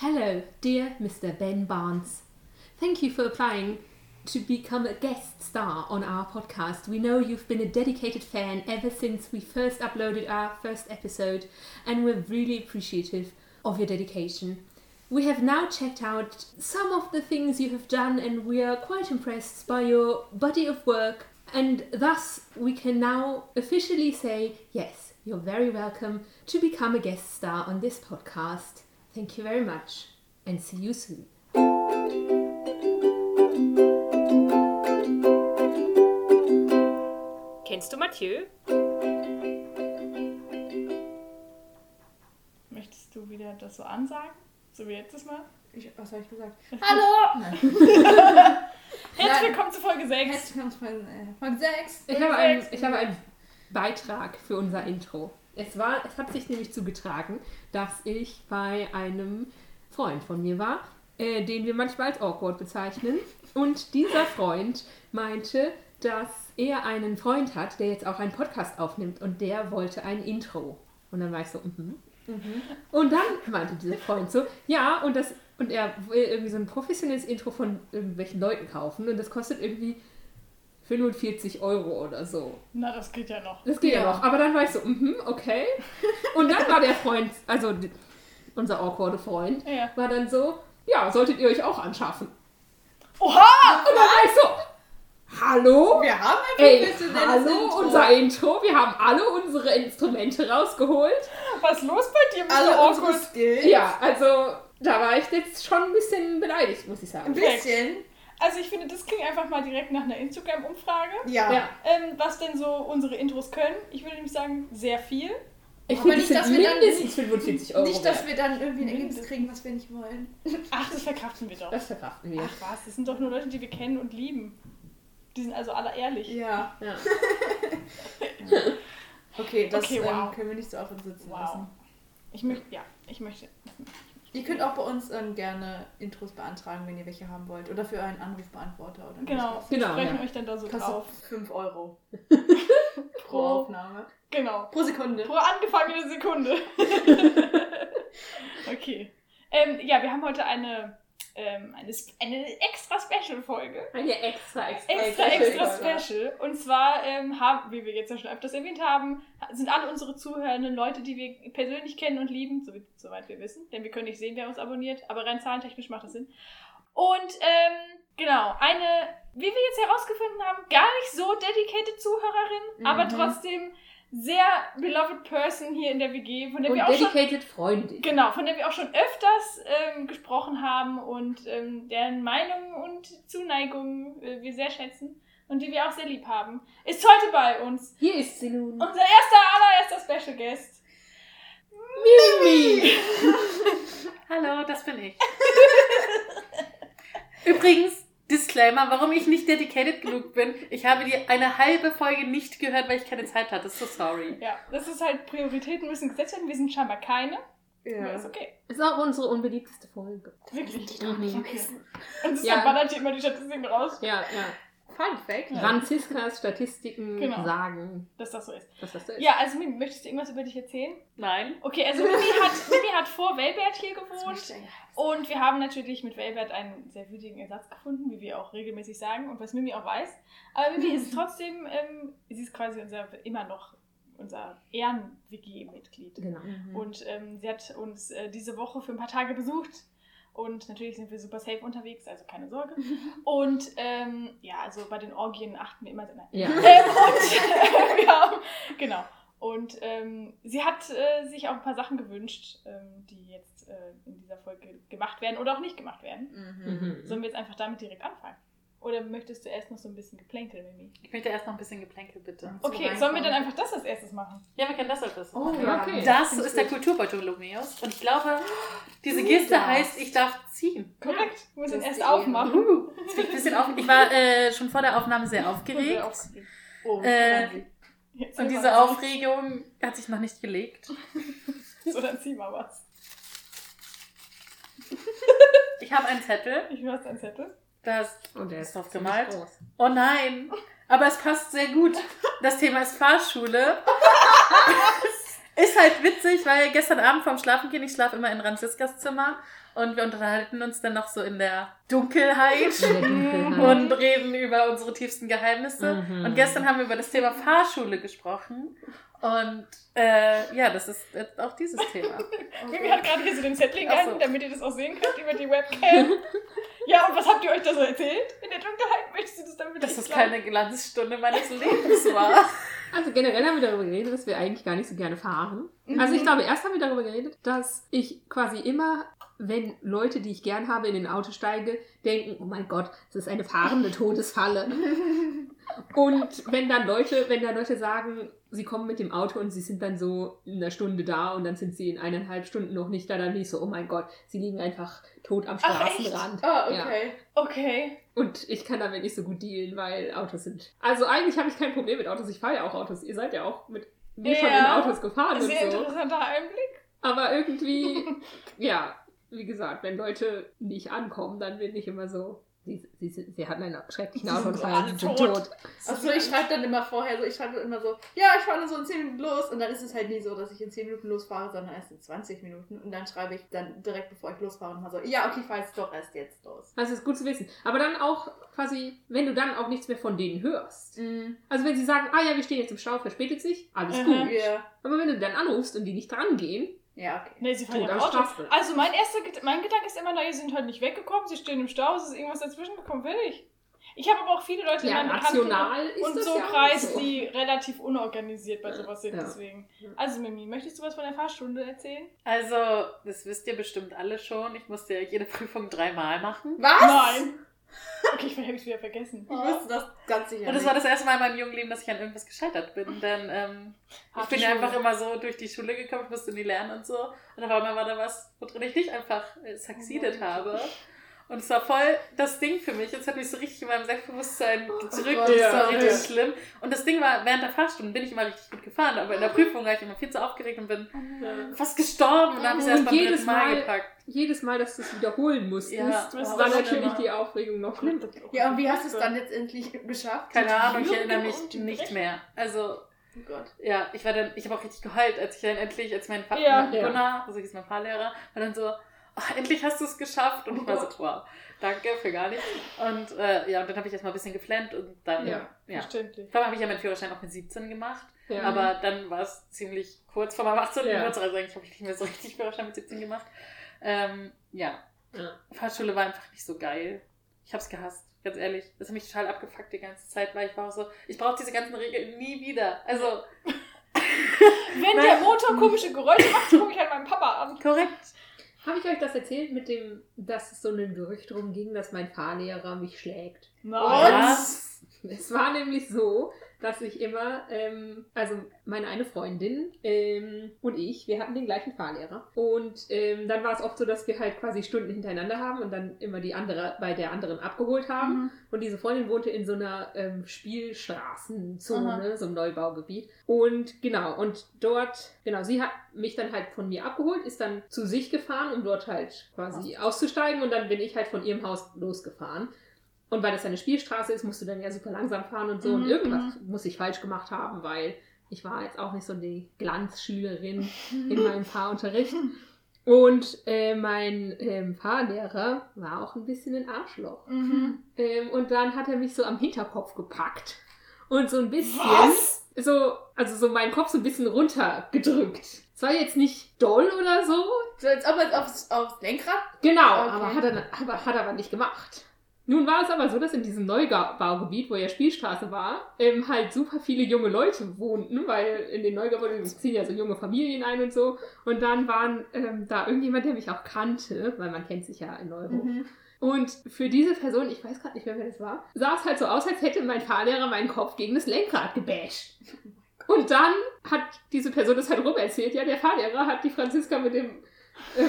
Hello, dear Mr. Ben Barnes. Thank you for applying to become a guest star on our podcast. We know you've been a dedicated fan ever since we first uploaded our first episode, and we're really appreciative of your dedication. We have now checked out some of the things you have done, and we are quite impressed by your body of work. And thus, we can now officially say yes, you're very welcome to become a guest star on this podcast. Thank you very much, and see you soon. Kennst du Mathieu? Möchtest du wieder das so ansagen? So wie letztes Mal? Ich, was habe ich gesagt? Hallo! Herzlich willkommen zu Folge 6. Herzlich willkommen zu Folge, äh, Folge 6. Ich habe, einen, ich habe einen Beitrag für unser Intro. Es, war, es hat sich nämlich zugetragen, dass ich bei einem Freund von mir war, äh, den wir manchmal als awkward bezeichnen. Und dieser Freund meinte, dass er einen Freund hat, der jetzt auch einen Podcast aufnimmt und der wollte ein Intro. Und dann war ich so, mhm. Und dann meinte dieser Freund so, ja, und das und er will irgendwie so ein professionelles Intro von irgendwelchen Leuten kaufen und das kostet irgendwie 45 Euro oder so. Na, das geht ja noch. Das geht ja, Ja. noch. Aber dann war ich so, mhm, okay. Und dann war der Freund, also unser awkwarde Freund, Ja. war dann so, ja, solltet ihr euch auch anschaffen. Oha! Und dann war ich so, hallo? Wir haben ein Ey, professionelles hallo, Intro. unser Intro. Wir haben alle unsere Instrumente rausgeholt. Was ist los bei dir, Mr. Alle Awkward? Skills. Ja, also da war ich jetzt schon ein bisschen beleidigt, muss ich Ein sagen. bisschen. Also ich finde, das klingt einfach mal direkt nach einer Instagram-Umfrage. Ja. Ja, Ähm, was denn so unsere Intros können. Ich würde nämlich sagen, sehr viel. ich Aber finde, nicht, das dass wir dann mindestens nicht- 45 Euro Nicht, dass wir dann irgendwie ein Ergebnis kriegen, was wir nicht wollen. Ach, das verkraften wir doch. Das verkraften wir. Ach was, das sind doch nur Leute, die wir kennen und lieben. Die sind also alle ehrlich. Ja. Ja. Okay, das Okay, ähm, wow. können wir nicht so auf uns sitzen Wow. lassen. Ich möchte, ja, ich möchte. Ihr könnt auch bei uns ähm, gerne Intros beantragen, wenn ihr welche haben wollt. Oder für einen Anrufbeantworter oder Genau, wir Genau, sprechen ja. euch dann da so Kostet drauf. 5 Euro pro Pro, Aufnahme. genau. Pro Sekunde. Pro angefangene Sekunde. okay. Ähm, ja, wir haben heute eine, ähm, eine, eine extra Special-Folge. Eine extra, extra, Extra, extra Folge. Special. Und zwar ähm, haben, wie wir jetzt ja schon öfters erwähnt haben, sind alle unsere Zuhörenden Leute, die wir persönlich kennen und lieben, so, soweit wir wissen. Denn wir können nicht sehen, wer uns abonniert, aber rein zahlentechnisch macht das Sinn. Und ähm, genau, eine, wie wir jetzt herausgefunden haben, gar nicht so dedicated Zuhörerin, aber Mhm. trotzdem sehr beloved person hier in der WG, von der Und wir auch schon dedicated Freundin. Genau, von der wir auch schon öfters ähm, gesprochen haben und ähm, deren Meinung und Zuneigung äh, wir sehr schätzen und die wir auch sehr lieb haben, ist heute bei uns Hier ist sie nun. unser erster, allererster Special Guest. Mimi! Hallo, das bin ich. Übrigens, Disclaimer, warum ich nicht dedicated genug bin. Ich habe die eine halbe Folge nicht gehört, weil ich keine Zeit hatte. So sorry. Ja, das ist halt, Prioritäten müssen gesetzt werden. Wir sind scheinbar keine. Ja. Ist okay. Ist auch unsere unbeliebteste Folge. Wirklich. doch nicht wissen. Und es Ja. ja. ballert hier immer die Statistiken raus, Ja, ja. Fun Fact. Ja. Franziskas Statistiken Genau. sagen, dass das so ist. dass das so ist. Ja, also Mimi, möchtest du irgendwas über dich erzählen? Nein. Okay, also Mimi hat, Mimi hat vor Welbert hier gewohnt. Und wir haben natürlich mit Welbert einen sehr würdigen Ersatz gefunden, wie wir auch regelmäßig sagen und was Mimi auch weiß. Aber Mimi ist trotzdem, ähm, sie ist quasi unser, immer noch unser Ehren-WG-Mitglied. Genau. Und ähm, sie hat uns äh, diese Woche für ein paar Tage besucht. Und natürlich sind wir super safe unterwegs, also keine Sorge. Und ähm, ja, also bei den Orgien achten wir immer sehr. Ja. Ähm, und wir haben, genau. Und ähm, sie hat äh, sich auch ein paar Sachen gewünscht, ähm, die jetzt äh, in dieser Folge gemacht werden oder auch nicht gemacht werden. Mhm. Mhm. Sollen wir jetzt einfach damit direkt anfangen? Oder möchtest du erst noch so ein bisschen geplänkel, Mimi? Ich möchte erst noch ein bisschen Geplänkel, bitte. Okay, Reinkommen. sollen wir dann einfach das als erstes machen? Ja, wir können das als erstes Oh, machen. ja. okay. Das ich ist der Lumeus. Und ich glaube, diese Geste heißt, ich darf ziehen. Korrekt. Wir müssen erst aufmachen. Uh, ein bisschen auf. Ich war äh, schon vor der Aufnahme sehr aufgeregt. Oh, Äh, Franzi. Jetzt Und diese. Aufregung hat sich noch nicht gelegt. So, dann zieh mal was. Ich habe einen Zettel. Ich höre ein Zettel. Da ist Und er Ist drauf gemalt? groß. Oh nein, aber es passt sehr gut. Das Thema ist Fahrschule. Ist halt witzig, weil gestern Abend vorm Schlafengehen, ich schlafe immer in Franziskas Zimmer und wir unterhalten uns dann noch so in der Dunkelheit. In der Dunkelheit. und reden über unsere tiefsten Geheimnisse. Mhm. Und gestern haben wir über das Thema Fahrschule gesprochen. Und äh, ja, das ist jetzt auch dieses Thema. Mimi hat gerade hier so den Zettel Ach so. gehalten, damit ihr das auch sehen könnt über die Webcam. ja, und was habt ihr euch da so erzählt? In der Dunkelheit möchtest du das dann Dass das keine Glanzstunde meines Lebens war. Also generell haben wir darüber geredet, dass wir eigentlich gar nicht so gerne fahren. Also ich glaube, erst haben wir darüber geredet, dass ich quasi immer, wenn Leute, die ich gern habe, in ein Auto steige, denken, oh mein Gott, das ist eine fahrende Todesfalle. Und wenn dann Leute, wenn dann Leute sagen, sie kommen mit dem Auto und sie sind dann so in einer Stunde da und dann sind sie in eineinhalb Stunden noch nicht da, dann bin ich so, oh mein Gott, sie liegen einfach tot am? Straßenrand. Ah, Ja. okay. Okay. Und ich kann damit nicht so gut dealen, weil Autos sind. Also eigentlich habe ich kein Problem mit Autos. Ich fahre ja auch Autos. Ihr seid ja auch mit mir schon in Ja. Autos gefahren Sehr und so. interessanter Einblick. Aber irgendwie, ja, wie gesagt, wenn Leute nicht ankommen, dann bin ich immer so. Sie, sie, sie hatten einen schrecklichen Autounfall, sie sind tot. tot. Also ich schreibe dann immer vorher so, ich schreibe immer so, ja, ich fahre nur so in 10 Minuten los und dann ist es halt nie so, dass ich in 10 Minuten losfahre, sondern erst in 20 Minuten und dann schreibe ich dann direkt bevor ich losfahre nochmal so, ja, okay, ich fahre jetzt doch erst jetzt los. Das ist gut zu wissen. Aber dann auch quasi, wenn du dann auch nichts mehr von denen hörst. Mhm. Also wenn sie sagen, ah ja, wir stehen jetzt im Stau, verspätet sich, alles Aha. gut. Ja. Aber wenn du dann anrufst und die nicht dran gehen, Ja, okay. Nee, sie fahren im Auto. Also mein erster mein Gedanke ist immer, na, ihr sind halt nicht weggekommen, sie stehen im Stau, es ist irgendwas dazwischen gekommen, will ich. Ich habe aber auch viele Leute ja, in meinem rational ist und das so ja Kreis, so. die relativ unorganisiert bei sowas sind, Ja. deswegen. Also Mimi, möchtest du was von der Fahrstunde erzählen? Also, das wisst ihr bestimmt alle schon. Ich musste ja jede Prüfung dreimal machen. Was? Nein. Okay, vielleicht habe ich es wieder vergessen. Ich wusste das ganz sicher Und das war das erste Mal in meinem jungen Leben, dass ich an irgendwas gescheitert bin. Denn ähm, ich bin Schule. einfach immer so durch die Schule gekommen, ich musste nie lernen und so. Und auf einmal war da was, worin ich nicht einfach äh, succeeded habe. Und es war voll das Ding für mich. Es hat mich so richtig in meinem Selbstbewusstsein gedrückt. Gott, das ja, war richtig ja. schlimm. Und das Ding war, während der Fahrstunde bin ich immer richtig gut gefahren. Aber in der Prüfung war ich immer viel zu aufgeregt und bin Ja. fast gestorben. Und dann habe ich es erst beim jedes Mal, Mal- gepackt. Jedes Mal, dass du es wiederholen musstest, Ja, das war natürlich schlimmer. die Aufregung noch schlimmer. Ja, und wie hast du es dann jetzt endlich geschafft? Keine Ahnung, ich erinnere mich nicht mehr. Also, Oh Gott. Ja, ich war dann, ich habe auch richtig geheult, als ich dann endlich, als mein Vater, Ja. mein Gunnar, also hieß mein Fahrlehrer, war dann so, "Oh, endlich hast du es geschafft. Und ich war so, wow, danke für gar nichts. Und äh, ja, und dann habe ich erstmal ein bisschen geflennt und dann, Ja, ja. ja. Verständlich. Vor allem habe ich ja meinen Führerschein auch mit 17 gemacht, Ja. aber dann war es ziemlich kurz vor meinem 18. Ja. Geburtstag, also eigentlich habe ich nicht mehr so richtig Führerschein mit 17 gemacht. Ähm, ja, Ja. Fahrschule war einfach nicht so geil. Ich habe es gehasst, ganz ehrlich. Das hat mich total abgefuckt die ganze Zeit, weil ich war auch so, ich brauche diese ganzen Regeln nie wieder. Also, Wenn der Motor komische Geräusche macht, gucke ich halt meinen Papa an. korrekt. Habe ich euch das erzählt mit dem, dass es so ein Gerücht drum ging, dass mein Fahrlehrer mich schlägt? Was? Es war nämlich so, dass ich immer, ähm, also meine eine Freundin ähm, und ich, wir hatten den gleichen Fahrlehrer. Und ähm, dann war es oft so, dass wir halt quasi Stunden hintereinander haben und dann immer die andere bei der anderen abgeholt haben. Mhm. Und diese Freundin wohnte in so einer ähm, Spielstraßenzone, so einem Neubaugebiet. Und genau, und dort, genau, sie hat mich dann halt von mir abgeholt, ist dann zu sich gefahren, um dort halt quasi auszusteigen. Und dann bin ich halt von ihrem Haus losgefahren. Und weil das eine Spielstraße ist, musst du dann ja super langsam fahren und so. Mhm, Und irgendwas muss ich falsch gemacht haben, weil ich war jetzt auch nicht so die Glanzschülerin in meinem Fahrunterricht. Und äh, mein ähm, Fahrlehrer war auch ein bisschen ein Arschloch. Mhm. Ähm, und dann hat er mich so am Hinterkopf gepackt und so ein bisschen Was? so, also so meinen Kopf so ein bisschen runtergedrückt. Es war jetzt nicht doll oder so. So, als ob er aufs, aufs Lenkrad. Genau, Okay. aber hat er aber, hat er aber nicht gemacht. Nun war es aber so, dass in diesem Neubaugebiet, wo ja Spielstraße war, ähm, halt super viele junge Leute wohnten, weil in den Neubaugebieten ziehen ja so junge Familien ein und so. Und dann waren ähm, da irgendjemand, der mich auch kannte, weil man kennt sich ja in Neuhof. Mhm. Und für diese Person, ich weiß gerade nicht mehr, wer das war, sah es halt so aus, als hätte mein Fahrlehrer meinen Kopf gegen das Lenkrad gebasht. Und dann hat diese Person das halt rum erzählt, ja, der Fahrlehrer hat die Franziska mit dem,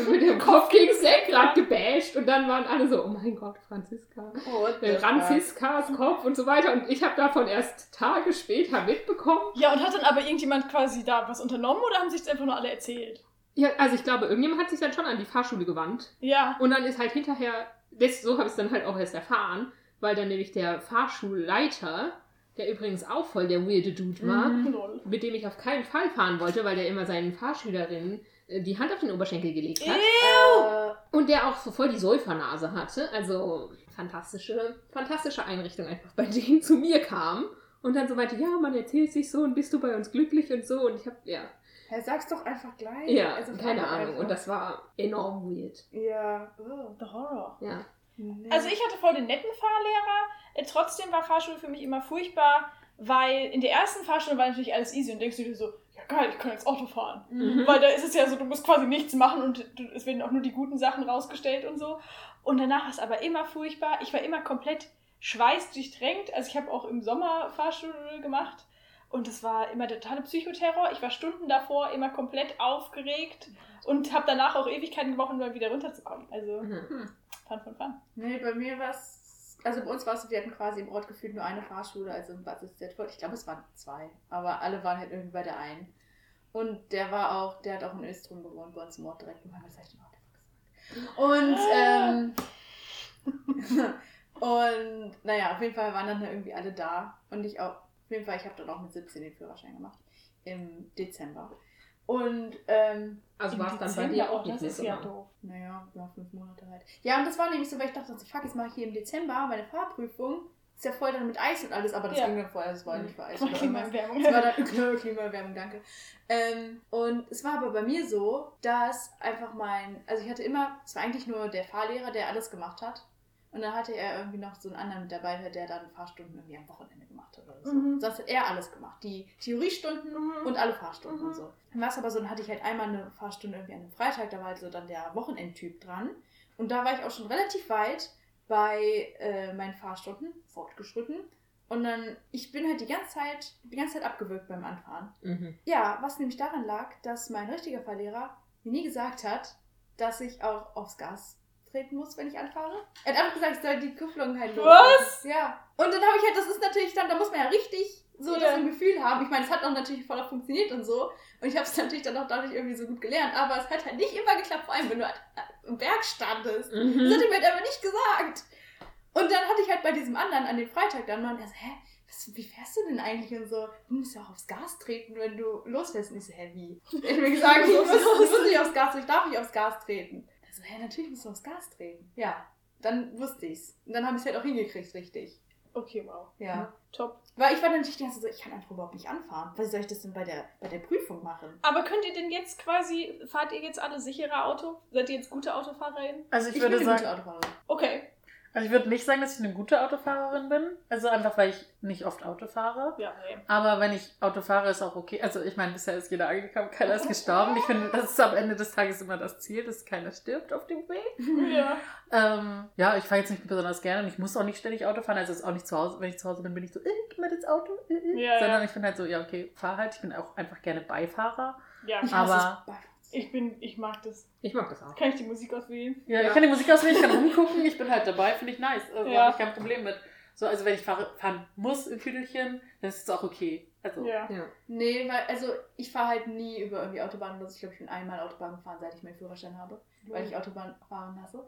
mit dem Kopf gegen das Lenkrad gebasht. Und dann waren alle so, oh mein Gott, Franziska. Oh, fuck? Franziskas Kopf und so weiter. Und ich habe davon erst Tage später mitbekommen. Ja, und hat dann aber irgendjemand quasi da was unternommen oder haben sich das einfach nur alle erzählt? Ja, also ich glaube, irgendjemand hat sich dann schon an die Fahrschule gewandt. Ja. Und dann ist halt hinterher, das, so habe ich es dann halt auch erst erfahren, weil dann nämlich der Fahrschulleiter, der übrigens auch voll der weirde Dude war, Mhm. Mit dem ich auf keinen Fall fahren wollte, weil der immer seinen Fahrschülerinnen die Hand auf den Oberschenkel gelegt hat. Äh, Und der auch so voll die Säufernase hatte. Also fantastische, fantastische Einrichtung einfach, bei denen zu mir kam. Und dann so meinte, ja, man erzählt sich so und bist du bei uns glücklich und so. Und ich hab, ja, Hey, sag's doch einfach gleich. ja, Also, keine Ahnung. einfach. Und das war enorm weird. Ja. Oh. The Horror. Ja. Nee. Also ich hatte voll den netten Fahrlehrer. Äh, Trotzdem war Fahrschule für mich immer furchtbar, weil in der ersten Fahrschule war natürlich alles easy und denkst du dir so, ja geil, ich kann jetzt Auto fahren. Mhm. Weil da ist es ja so, du musst quasi nichts machen und du, es werden auch nur die guten Sachen rausgestellt und so. Und danach war es aber immer furchtbar. Ich war immer komplett schweißdurchdrängt. Also ich habe auch im Sommer Fahrschule gemacht und es war immer der totale Psychoterror. Ich war Stunden davor immer komplett aufgeregt und habe danach auch Ewigkeiten gebraucht, um mal wieder runterzukommen. Also Mhm. fun, fun, fun. Nee, bei mir war es. Also bei uns war es wir hatten quasi im Ort gefühlt nur eine Fahrschule, also in Bad. Ich glaube, es waren zwei, aber alle waren halt irgendwie bei der einen. Und der war auch, der hat auch in Östrom gewohnt, bei uns im Ort direkt. Einfach gesagt. Und, ähm, und naja, auf jeden Fall waren dann irgendwie alle da. Und ich auch, auf jeden Fall, ich habe dann auch mit 17 den Führerschein gemacht. Im Dezember. Und ähm, Also Im war es dann bei dir auch, nicht das ist ja doof. naja, ja, fünf Monate halt. Ja, und das war nämlich so, weil ich dachte, so, fuck, jetzt mache ich hier im Dezember meine Fahrprüfung. Ist ja voll dann mit Eis und alles, aber das Ja. ging dann vorher, das war Mhm. nicht für Eis. Klimaerwärmung. Es war dann Klima- Klimaerwärmung, danke. Ähm, und es war aber bei mir so, dass einfach mein, also ich hatte immer, es war eigentlich nur der Fahrlehrer, der alles gemacht hat. Und dann hatte er irgendwie noch so einen anderen Mitarbeiter, der dann Fahrstunden irgendwie am Wochenende gemacht hat oder so. Mhm. Sonst hat er alles gemacht. Die Theoriestunden Mhm. und alle Fahrstunden Mhm. und so. Dann war es aber so, dann hatte ich halt einmal eine Fahrstunde irgendwie an einem Freitag, da war halt so dann der Wochenendtyp dran. Und da war ich auch schon relativ weit bei äh, meinen Fahrstunden fortgeschritten. Und dann, ich bin halt die ganze Zeit, die ganze Zeit abgewürgt beim Anfahren. Mhm. Ja, was nämlich daran lag, dass mein richtiger Fahrlehrer mir nie gesagt hat, dass ich auch aufs Gas treten muss, wenn ich anfahre. Er hat einfach gesagt, ich soll die Kupplung halt Was? Ja. Und dann habe ich halt, das ist natürlich dann, da muss man ja richtig so Ja. das im Gefühl haben. Ich meine, es hat auch natürlich voll funktioniert und so. Und ich habe es natürlich dann auch dadurch irgendwie so gut gelernt. Aber es hat halt nicht immer geklappt, vor allem wenn du halt im Berg standest. Das Mhm. hat er mir halt aber nicht gesagt. Und dann hatte ich halt bei diesem anderen an dem Freitag dann mal, und er so, hä, was, wie fährst du denn eigentlich? Und so, du musst ja auch aufs Gas treten, wenn du losfährst. Und ich so, hä, wie? Er hat mir gesagt, ich muss, ich muss nicht aufs Gas treten, ich darf nicht aufs Gas treten. Er so, hä, natürlich musst du aufs Gas treten. Ja, dann wusste ich's. Und dann habe ich es halt auch hingekriegt, richtig. Okay, wow. Ja. Top. Weil ich war dann natürlich die ganze Zeit so, ich kann einfach überhaupt nicht anfahren. Was soll ich das denn bei der, bei der Prüfung machen? Aber könnt ihr denn jetzt quasi, fahrt ihr jetzt alle sichere Auto? Seid ihr jetzt gute AutofahrerInnen? Also ich, Ich würde sagen, gute Autofahrerin. Okay. Also ich würde nicht sagen, dass ich eine gute Autofahrerin bin. Also einfach, weil ich nicht oft Auto fahre. Ja, nee. Aber wenn ich Auto fahre, ist auch okay. Also ich meine, bisher ist jeder angekommen, keiner ist gestorben. Ich finde, das ist am Ende des Tages immer das Ziel, dass keiner stirbt auf dem Weg. Ja. Ähm, ja, ich fahre jetzt nicht besonders gerne und ich muss auch nicht ständig Auto fahren. Also es ist auch nicht zu Hause. Wenn ich zu Hause bin, bin ich so, äh, gib mir das Auto. Äh, äh. Ja, Sondern ja. ich bin halt so, ja, okay, fahr halt. Ich bin auch einfach gerne Beifahrer. Ja, Ich Aber- ich bin, ich mag das. Ich mag das auch. Kann ich die Musik auswählen? Ja, Ja. ich kann die Musik auswählen, ich kann rumgucken, ich bin halt dabei, finde ich nice. Also Ja. habe ich kein Problem mit. So, also wenn ich fahre, fahren muss im Tüdelchen, dann ist es auch okay. Also, Ja. Ja. Nee, weil, also ich fahre halt nie über irgendwie Autobahn los. Ich glaube, ich bin einmal Autobahn gefahren, seit ich meinen Führerschein habe. Weil ich Autobahn fahren hasse.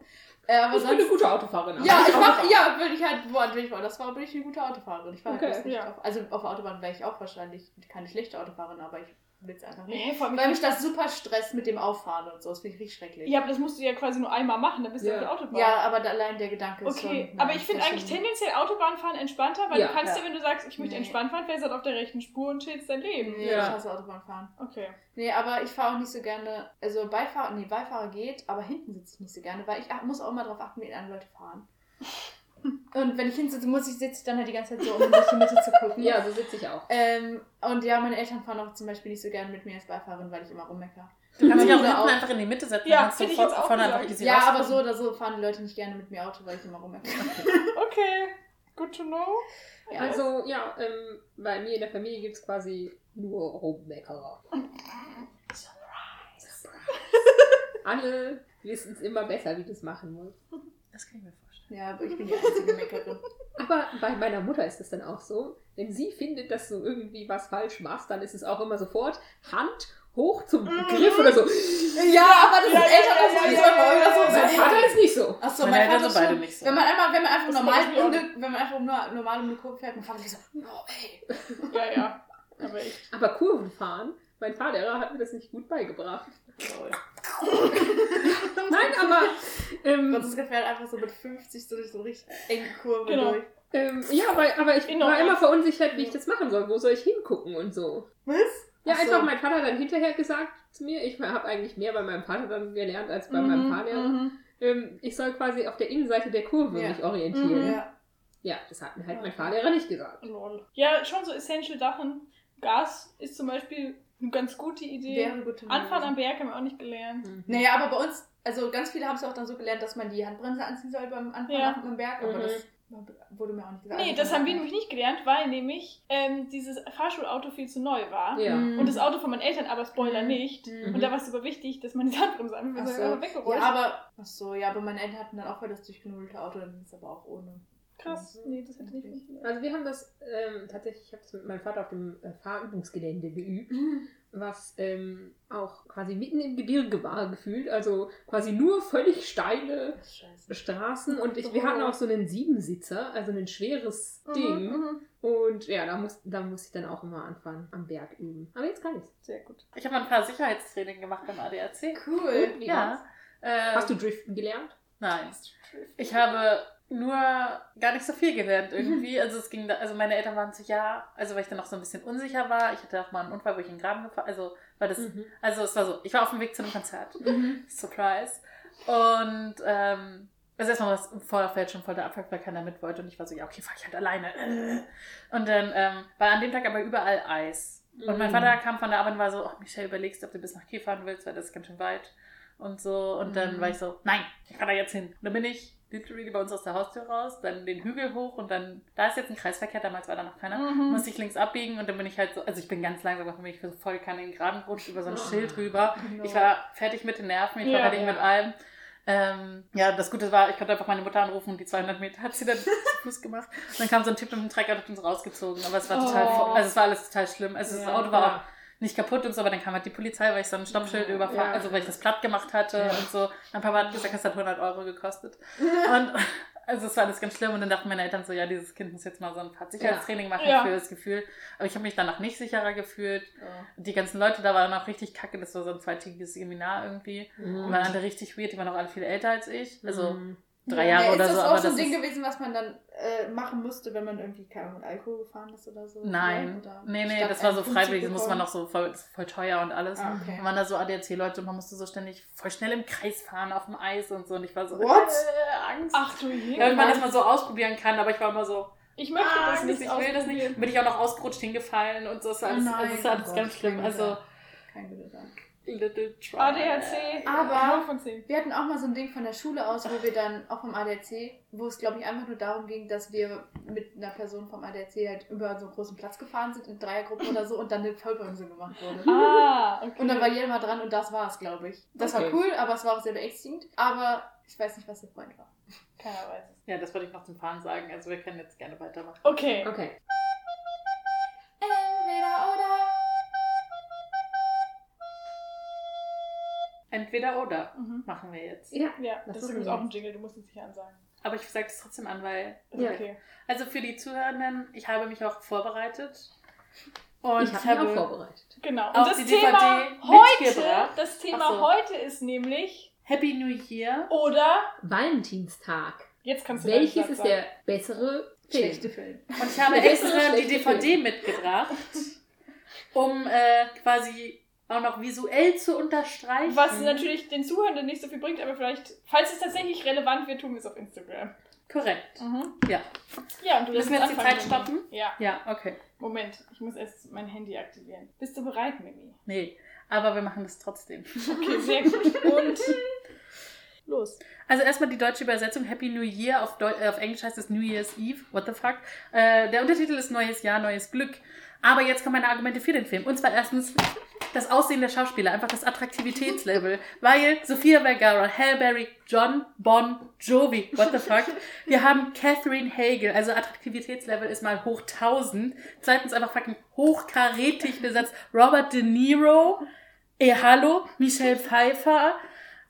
Äh, aber Ich bin eine sonst. gute Autofahrerin. Ja, ich mach, ja, würde ich halt, wo will ich das war, bin ich eine gute Autofahrerin. Ich fahre Okay, halt nicht ja. auf, also auf der Autobahn wäre ich auch wahrscheinlich keine schlechte Autofahrerin, aber ich es einfach nicht. Nee, vor allem, Weil mich das super stresst mit dem Auffahren und so. Das finde ich richtig schrecklich. ja, aber das musst du ja quasi nur einmal machen, dann bist du Ja. auf der Autobahn. Ja, aber allein der Gedanke ist Okay, schon. aber nein, ich finde eigentlich tendenziell Autobahnfahren entspannter, weil Ja, du kannst ja. ja. wenn du sagst, ich möchte Nee. entspannt fahren, fährst du halt auf der rechten Spur und chillst dein Leben. Nee, Ja. ich hasse Autobahnfahren. Okay. Nee, aber ich fahre auch nicht so gerne, also Beifahrer, nee, Beifahrer geht, aber hinten sitze ich nicht so gerne, weil ich muss auch immer darauf achten, wie andere Leute fahren. Und wenn ich hinsitze, muss ich, sitze ich dann halt die ganze Zeit so, um durch die Mitte zu gucken. Ja, so sitze ich auch. Ähm, und ja, meine Eltern fahren auch zum Beispiel nicht so gerne mit mir als Beifahrerin, weil ich immer rummecker. Du kannst dich auch hinten einfach in die Mitte setzen, Ja, du hätte ich vor, jetzt auch vorne einfach easy Ja, aber so oder so fahren die Leute nicht gerne mit mir Auto, weil ich immer rummecker. Okay. Good to know. Ja. Also, ja, ähm, bei mir in der Familie gibt es quasi nur Rummeckerer. Alle wissen es immer besser, wie das machen muss. Das kann ich mir vorstellen. Ja, aber ich bin die einzige Meckerin. Aber bei meiner Mutter ist es dann auch so, wenn sie findet, dass du irgendwie was falsch machst, dann ist es auch immer sofort Hand hoch zum Griff oder so. Ja, aber das Ja, ist ja, Eltern ja, auch ja, ja, so. Mein Vater ist nicht so. Achso, Meine mein Eltern Vater sind beide nicht so. Wenn man einmal, wenn man einfach Das normal um eine, wenn man einfach nur normal um eine Kurve fährt, mein Vater so, oh ey. Ja, ja. Aber. Aber Kurven fahren, mein Vater hat mir das nicht gut beigebracht. Nein, aber ähm, Franziska fährt einfach so mit 50 so durch so eine richtig enge Kurve Genau. durch. ähm, ja, aber, aber ich In war immer verunsichert, wie ich das machen soll. Wo soll ich hingucken und so. Was? Ja, Ach so. einfach mein Vater hat dann hinterher gesagt zu mir, ich habe eigentlich mehr bei meinem Vater dann gelernt als bei Mhm, meinem Fahrlehrer. mhm. Ähm, ich soll quasi auf der Innenseite der Kurve Ja. mich orientieren. Mhm. Ja. Ja, das hat mir halt mein Fahrlehrer nicht gesagt. Ja, schon so essential Sachen. Gas ist zum Beispiel eine ganz gute Idee. Wäre gut. zu Anfahren am. Berg haben wir auch nicht gelernt. Naja, aber bei uns, also ganz viele haben es auch dann so gelernt, dass man die Handbremse anziehen soll beim Anfahren Ja. dem Berg, aber Mhm. das wurde mir auch nicht gesagt. Nee, das haben wir nämlich nicht gelernt, weil nämlich ähm, dieses Fahrschulauto viel zu neu war. Ja. Mhm. Und das Auto von meinen Eltern aber Spoiler Mhm. nicht. Mhm. Und da war es super wichtig, dass man die Handbremse einfach so. weggerollt. Ja, aber, ach so, ja, aber meine Eltern hatten dann auch voll das durchgenudelte Auto, dann ist es aber auch ohne. Krass. Nee, das hätte nicht funktioniert. Also wir haben das ähm, tatsächlich, ich habe es mit meinem Vater auf dem äh, Fahrübungsgelände geübt, was ähm, auch quasi mitten im Gebirge war gefühlt, also quasi nur völlig steile scheiße. Straßen und ich, wir hatten auch so einen Siebensitzer, also ein schweres Ding Mhm. und ja, da, muss, da muss ich dann auch immer anfangen, am Berg üben. Aber jetzt kann ich's. Sehr gut. Ich habe ein paar Sicherheitstraining gemacht beim ADAC. Cool. Wie Ja. war's? Hast du Driften gelernt? Nein. Ich habe nur gar nicht so viel gelernt irgendwie. Also es ging da, also meine Eltern waren so, ja, also weil ich dann noch so ein bisschen unsicher war. Ich hatte auch mal einen Unfall, wo ich in den Graben gefahren, also weil das, Mhm. also es war so, ich war auf dem Weg zu einem Konzert. Mhm. Surprise. Und ähm, also erstmal war es im Vorfeld schon voll der Abfuck, weil keiner mit wollte. Und ich war so, ja, okay, fahr ich halt alleine. Und dann ähm, war an dem Tag aber überall Eis. Und mein Mhm. Vater kam von der Arbeit und war so, oh, Michelle, überlegst du, ob du bis nach Kiel fahren willst, weil das ist ganz schön weit. Und so. Und dann Mhm. war ich so, nein, ich fahr da jetzt hin. Und dann bin ich literally bei uns aus der Haustür raus, dann den Hügel hoch und dann, da ist jetzt ein Kreisverkehr, damals war da noch keiner, Mhm. musste ich links abbiegen und dann bin ich halt so, also ich bin ganz langsam, bin ich so voll kann in den Graben gerutscht, über so ein Oh. Schild rüber. Genau. Ich war fertig mit den Nerven, ich war Ja, fertig ja. mit allem. Ähm, ja, das Gute war, ich konnte einfach meine Mutter anrufen und die 200 Meter hat sie dann zu Fuß gemacht. Und dann kam so ein Typ mit dem Trecker und hat uns rausgezogen. Aber es war total, Oh. also es war alles total schlimm. Also das Ja, Auto war nicht kaputt und so, aber dann kam halt die Polizei, weil ich so ein Stoppschild Ja, überfahren, ja. also weil ich das platt gemacht hatte Ja. und so. Mein Papa hat gesagt, das hat 100 Euro gekostet. Und also es war alles ganz schlimm und dann dachten meine Eltern so, ja, dieses Kind muss jetzt mal so ein Fahrtsicherheitstraining machen Ja. für das Gefühl. Aber ich habe mich danach nicht sicherer gefühlt. Die ganzen Leute da waren auch richtig kacke, das war so ein zweitägiges Seminar irgendwie. Mhm. Die waren alle richtig weird, die waren auch alle viel älter als ich. Also Mhm. Drei Ja, Jahre ist oder das so. auch Aber so ein das Ding ist, gewesen, was man dann äh, machen musste, wenn man irgendwie keine mit Alkohol gefahren ist oder so? nein, Oder nee, nee, das war so freiwillig, das muss man noch so voll, ist voll teuer und alles. Ah, okay. Da waren da so ADAC-Leute und man musste so ständig voll schnell im Kreis fahren auf dem Eis und so. Und ich war so, What? Äh, Angst. Ach du je. ja, und man das mal so ausprobieren kann, aber ich war immer so, ich möchte ah, das nicht ich will das nicht. bin ich auch noch ausgerutscht hingefallen und so. Das war alles, Nein, also, das war alles oh Gott, ganz schlimm. kein Also, guter- Kein guter Tag. Little try. Aber- 0 von 10. Wir hatten auch mal so ein Ding von der Schule aus, wo wir dann auch vom ADAC, wo es glaube ich einfach nur darum ging, dass wir mit einer Person vom ADAC halt über so einen großen Platz gefahren sind, in Dreiergruppen oder so, und dann eine Vollbremse gemacht wurde. Ah, okay. Und dann war jeder mal dran und das war es, glaube ich. Das Okay. war cool, aber es war auch sehr beängstigend. Aber ich weiß nicht, was der Freund war. Keiner weiß es. Ja, das wollte ich noch zum Fahren sagen. Also, wir können jetzt gerne weitermachen. Okay. Okay. Entweder oder Mhm. machen wir jetzt. Ja. Ja, Das das ist übrigens auch ein. Jingle, du musst es nicht ansagen. Aber ich sage es trotzdem an, weil. Ja. okay. Also für die Zuhörenden, ich habe mich auch vorbereitet. Und ich habe mich auch vorbereitet. Genau. Und das Thema heute, das Thema so. heute ist nämlich, Happy New Year. oder, Valentinstag. jetzt kannst du Welches ist Satz der bessere Film? Schlechte Film. Und ich habe extra die DVD mitgebracht, um äh, quasi auch noch visuell zu unterstreichen. Was natürlich den Zuhörenden nicht so viel bringt, aber vielleicht, falls es tatsächlich relevant wird, tun wir es auf Instagram. Korrekt. Ja. Ja, und du Müssen lässt wir jetzt die Zeit stoppen? Ja. Ja, okay. Moment, ich muss erst mein Handy aktivieren. Bist du bereit, Mimi? Nee, aber wir machen das trotzdem. Okay, sehr gut. Und los. Also erstmal die deutsche Übersetzung Happy New Year. Auf, Deu äh, auf Englisch heißt es New Year's Eve. What the fuck? Äh, der Untertitel ist Neues Jahr, neues Glück. Aber jetzt kommen meine Argumente für den Film. Und zwar erstens das Aussehen der Schauspieler, einfach das Attraktivitätslevel. Weil Sophia Vergara, Halle Berry, John Bon Jovi, what the fuck? Wir haben Catherine Hagel, also Attraktivitätslevel ist mal hoch 1000. Zweitens einfach fucking hochkarätig besetzt. Robert De Niro, eh, hallo, Michelle Pfeiffer,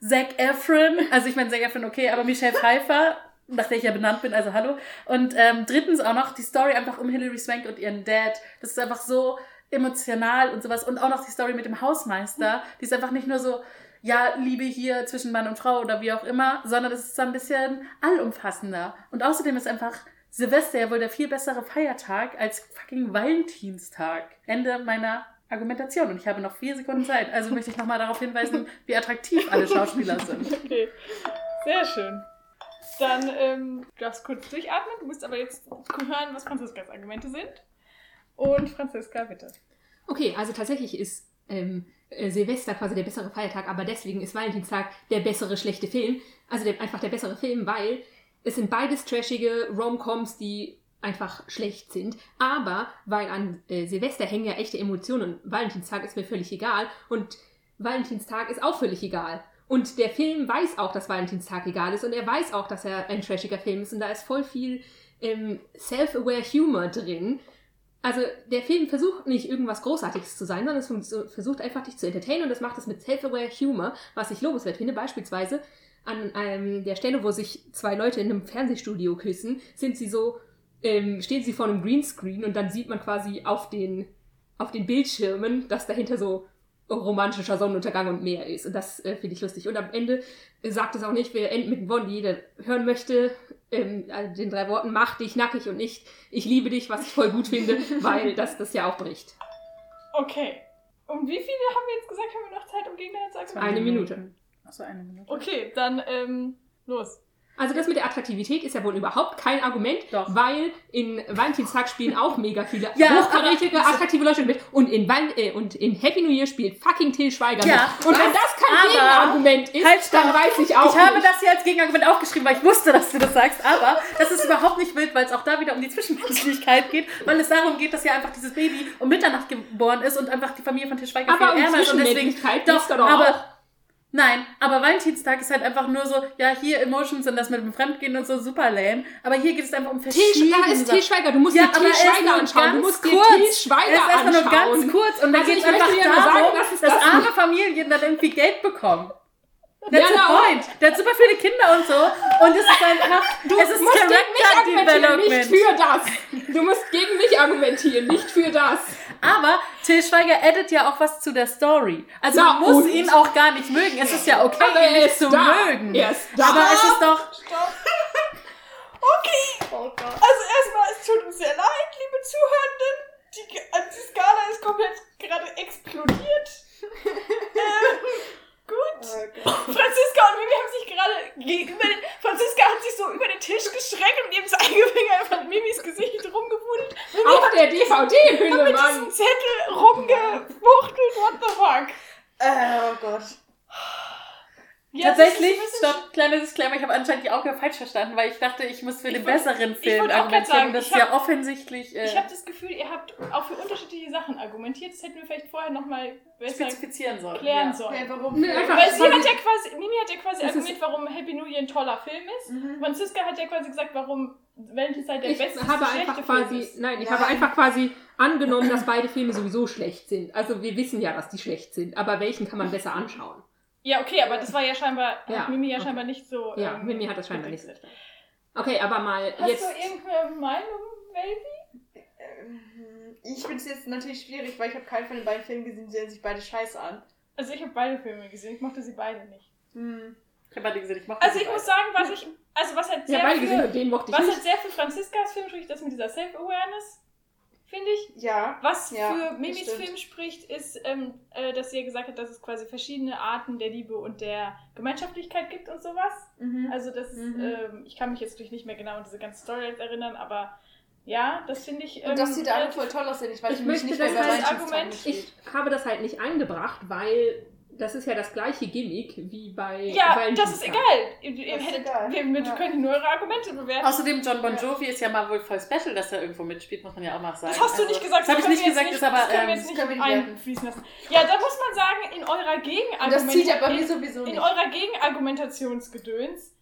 Zac Efron, also ich meine Zac Efron, okay, aber Michelle Pfeiffer, nach der ich ja benannt bin, also hallo. Und ähm, drittens auch noch die Story einfach um Hilary Swank und ihren Dad. Das ist einfach so emotional und sowas. Und auch noch die Story mit dem Hausmeister. Die ist einfach nicht nur so, ja, Liebe hier zwischen Mann und Frau oder wie auch immer, sondern es ist so ein bisschen allumfassender. Und außerdem ist einfach Silvester ja wohl der viel bessere Feiertag als fucking Valentinstag. Ende meiner Argumentation. Und ich habe noch vier Sekunden Zeit. Also möchte ich nochmal darauf hinweisen, wie attraktiv alle Schauspieler sind. Okay, sehr schön. Dann, ähm, du darfst kurz durchatmen. Du musst aber jetzt hören, was Franziskas Argumente sind. Und Franziska, bitte. Okay, also tatsächlich ist ähm, äh, Silvester quasi der bessere Feiertag, aber deswegen ist Valentinstag der bessere schlechte Film. Also der, einfach der bessere Film, weil es sind beides trashige Romcoms, die einfach schlecht sind. Aber weil an äh, Silvester hängen ja echte Emotionen und Valentinstag ist mir völlig egal und Valentinstag ist auch völlig egal. Und der Film weiß auch, dass Valentinstag egal ist und er weiß auch, dass er ein trashiger Film ist und da ist voll viel ähm, self-aware Humor drin. Also der Film versucht nicht irgendwas Großartiges zu sein, sondern es versucht einfach dich zu entertainen und das macht es mit self-aware Humor, was ich lobenswert finde. Beispielsweise an ähm, der Stelle, wo sich zwei Leute in einem Fernsehstudio küssen, sind sie so, ähm, stehen sie vor einem Greenscreen und dann sieht man quasi auf den, auf den Bildschirmen, dass dahinter so romantischer Sonnenuntergang und Meer ist. Und das äh, finde ich lustig. Und am Ende sagt es auch nicht, wir enden mit einem die jeder hören möchte, ähm, den drei Worten, mach dich nackig und nicht, ich liebe dich, was ich voll gut finde, weil das das ja auch bricht. Okay. Um wie viele haben wir jetzt gesagt, haben wir noch Zeit, um Gegner zu sagen? Eine Minute. Achso, eine Minute. Okay, dann, ähm, los. Also das mit der Attraktivität ist ja wohl überhaupt kein Argument, Doch. weil in Valentinstag spielen auch mega viele Ja, hochkarätige, aber- attraktive Leute mit und in, Val äh, und in Happy New Year spielt fucking Till Schweiger Ja, mit. Und wenn was? das kein Aber- Gegenargument ist, Halt, dann weiß ich auch Ich habe nicht. das hier als Gegenargument aufgeschrieben, weil ich wusste, dass du das sagst. Aber das ist überhaupt nicht wild, weil es auch da wieder um die Zwischenmenschlichkeit geht. Weil es darum geht, dass ja einfach dieses Baby um Mitternacht geboren ist und einfach die Familie von Til Schweiger Aber viel um ärmer ist. Deswegen, Zwischenmenschlichkeit doch, doch aber, auch. Nein, aber Valentinstag ist halt einfach nur so, ja, hier Emotions und das mit dem Fremdgehen und so super lame. Aber hier geht es einfach um verschiedene da ist Sachen. Schweiger, du musst Ja, dir ist Schweiger anschauen. Du musst dir kurz. Till Er Schweiger ist erstmal nur anschauen. ganz kurz und dann Also geht es einfach dir darum, sagen, dass es dass das arme Familien dann irgendwie Geld bekommen. That's Ja, the point. Der hat super viele Kinder und so. Und es ist einfach, Du es ist musst gegen mich Character argumentieren, nicht für das. Du musst gegen mich argumentieren, nicht für das. Aber Till Schweiger addet ja auch was zu der Story. Also Na man muss und? ihn auch gar nicht mögen. Es ist ja okay, Aber ihn nicht zu da. mögen. Er ist da. Aber es ist doch, Stopp. Okay. Oh Gott. Also erstmal, es tut uns sehr leid, liebe Zuhörenden. Die, die Skala ist komplett gerade explodiert. ähm, gut. Oh. Franziska und Mimi haben sich gerade gegenüber den, Franziska hat sich so über den Tisch gestreckt und ihrem Zeigefinger einfach in Mimis Gesicht rumgewuselt. Mimi Auf hat der DVD-Hülle, mit Mann. diesem Zettel rumgefuchtelt. What the fuck? Äh, oh Gott. Ja, das ist tatsächlich, stopp, kleiner Disclaimer, ich habe anscheinend die Aufgabe falsch verstanden, weil ich dachte, ich muss für Ich den wollt- besseren Film argumentieren. sagen, das ich ist ja hab- offensichtlich äh, Ich habe das Gefühl, ihr habt auch für unterschiedliche Sachen argumentiert. Das hätten wir vielleicht vorher nochmal besser spezifizieren sollen. klären ja. sollen. Okay, warum? Nee, einfach- Weil sie hat ja quasi, Mimi hat ja quasi argumentiert, warum Happy New Year ein toller Film ist. Mhm. Franziska hat ja quasi gesagt, warum Valentinstag der Ich beste habe schlechte einfach Film quasi, ist. nein, ich Nein. habe einfach quasi angenommen, dass beide Filme sowieso schlecht sind. Also wir wissen ja, dass die schlecht sind, aber welchen kann man besser anschauen? Ja, okay, aber das war ja scheinbar, Ja, hat Mimi ja okay. scheinbar nicht so. Ja, ähm, Mimi hat das scheinbar nicht so. Okay, aber mal Hast jetzt. du irgendeine Meinung, Welvi? Ähm, Ich finde es jetzt natürlich schwierig, weil ich habe keinen von den beiden Filmen gesehen, die sehen sich beide scheiße an. Also ich habe beide Filme gesehen, ich mochte sie beide nicht. Hm. Ich habe beide gesehen, ich mache Also ich muss sagen, was ich, also was halt sehr habe beide gesehen für, und den mochte ich was nicht. halt sehr für Franziskas Film spricht, das mit dieser Self-Awareness, finde ich. Ja. Was Ja, für das Mimis stimmt. Film spricht, ist, ähm, äh, dass sie ja gesagt hat, dass es quasi verschiedene Arten der Liebe und der Gemeinschaftlichkeit gibt und sowas. Mhm. Also das ist, Mhm. ähm, ich kann mich jetzt natürlich nicht mehr genau an diese ganze Story erinnern, aber ja, das finde ich. Ähm, Und dass sie da alle relativ- voll toll aussehen. Ich weiß Ich nämlich möchte nicht, das als Valentinstag Argument-. Ich habe das halt nicht eingebracht, weil das ist ja das gleiche Gimmick wie bei Ja, Valentinstag. das ist egal. Ihr, ihr Das ist hättet, egal. Wir, wir Ja. können nur eure Argumente bewerten. Außerdem, John Bon Jovi ist ja mal wohl voll special, dass er irgendwo mitspielt, muss man ja auch mal sagen. Das hast du Also, nicht gesagt. Das habe ich nicht gesagt, ist aber das können wir ähm, jetzt nicht wir nicht einfließen lassen. Ja, da muss man sagen, in eurer Gegenargumentation. das zieht ja bei mir in, sowieso in nicht. eurer Gegenargumentationsgedöns.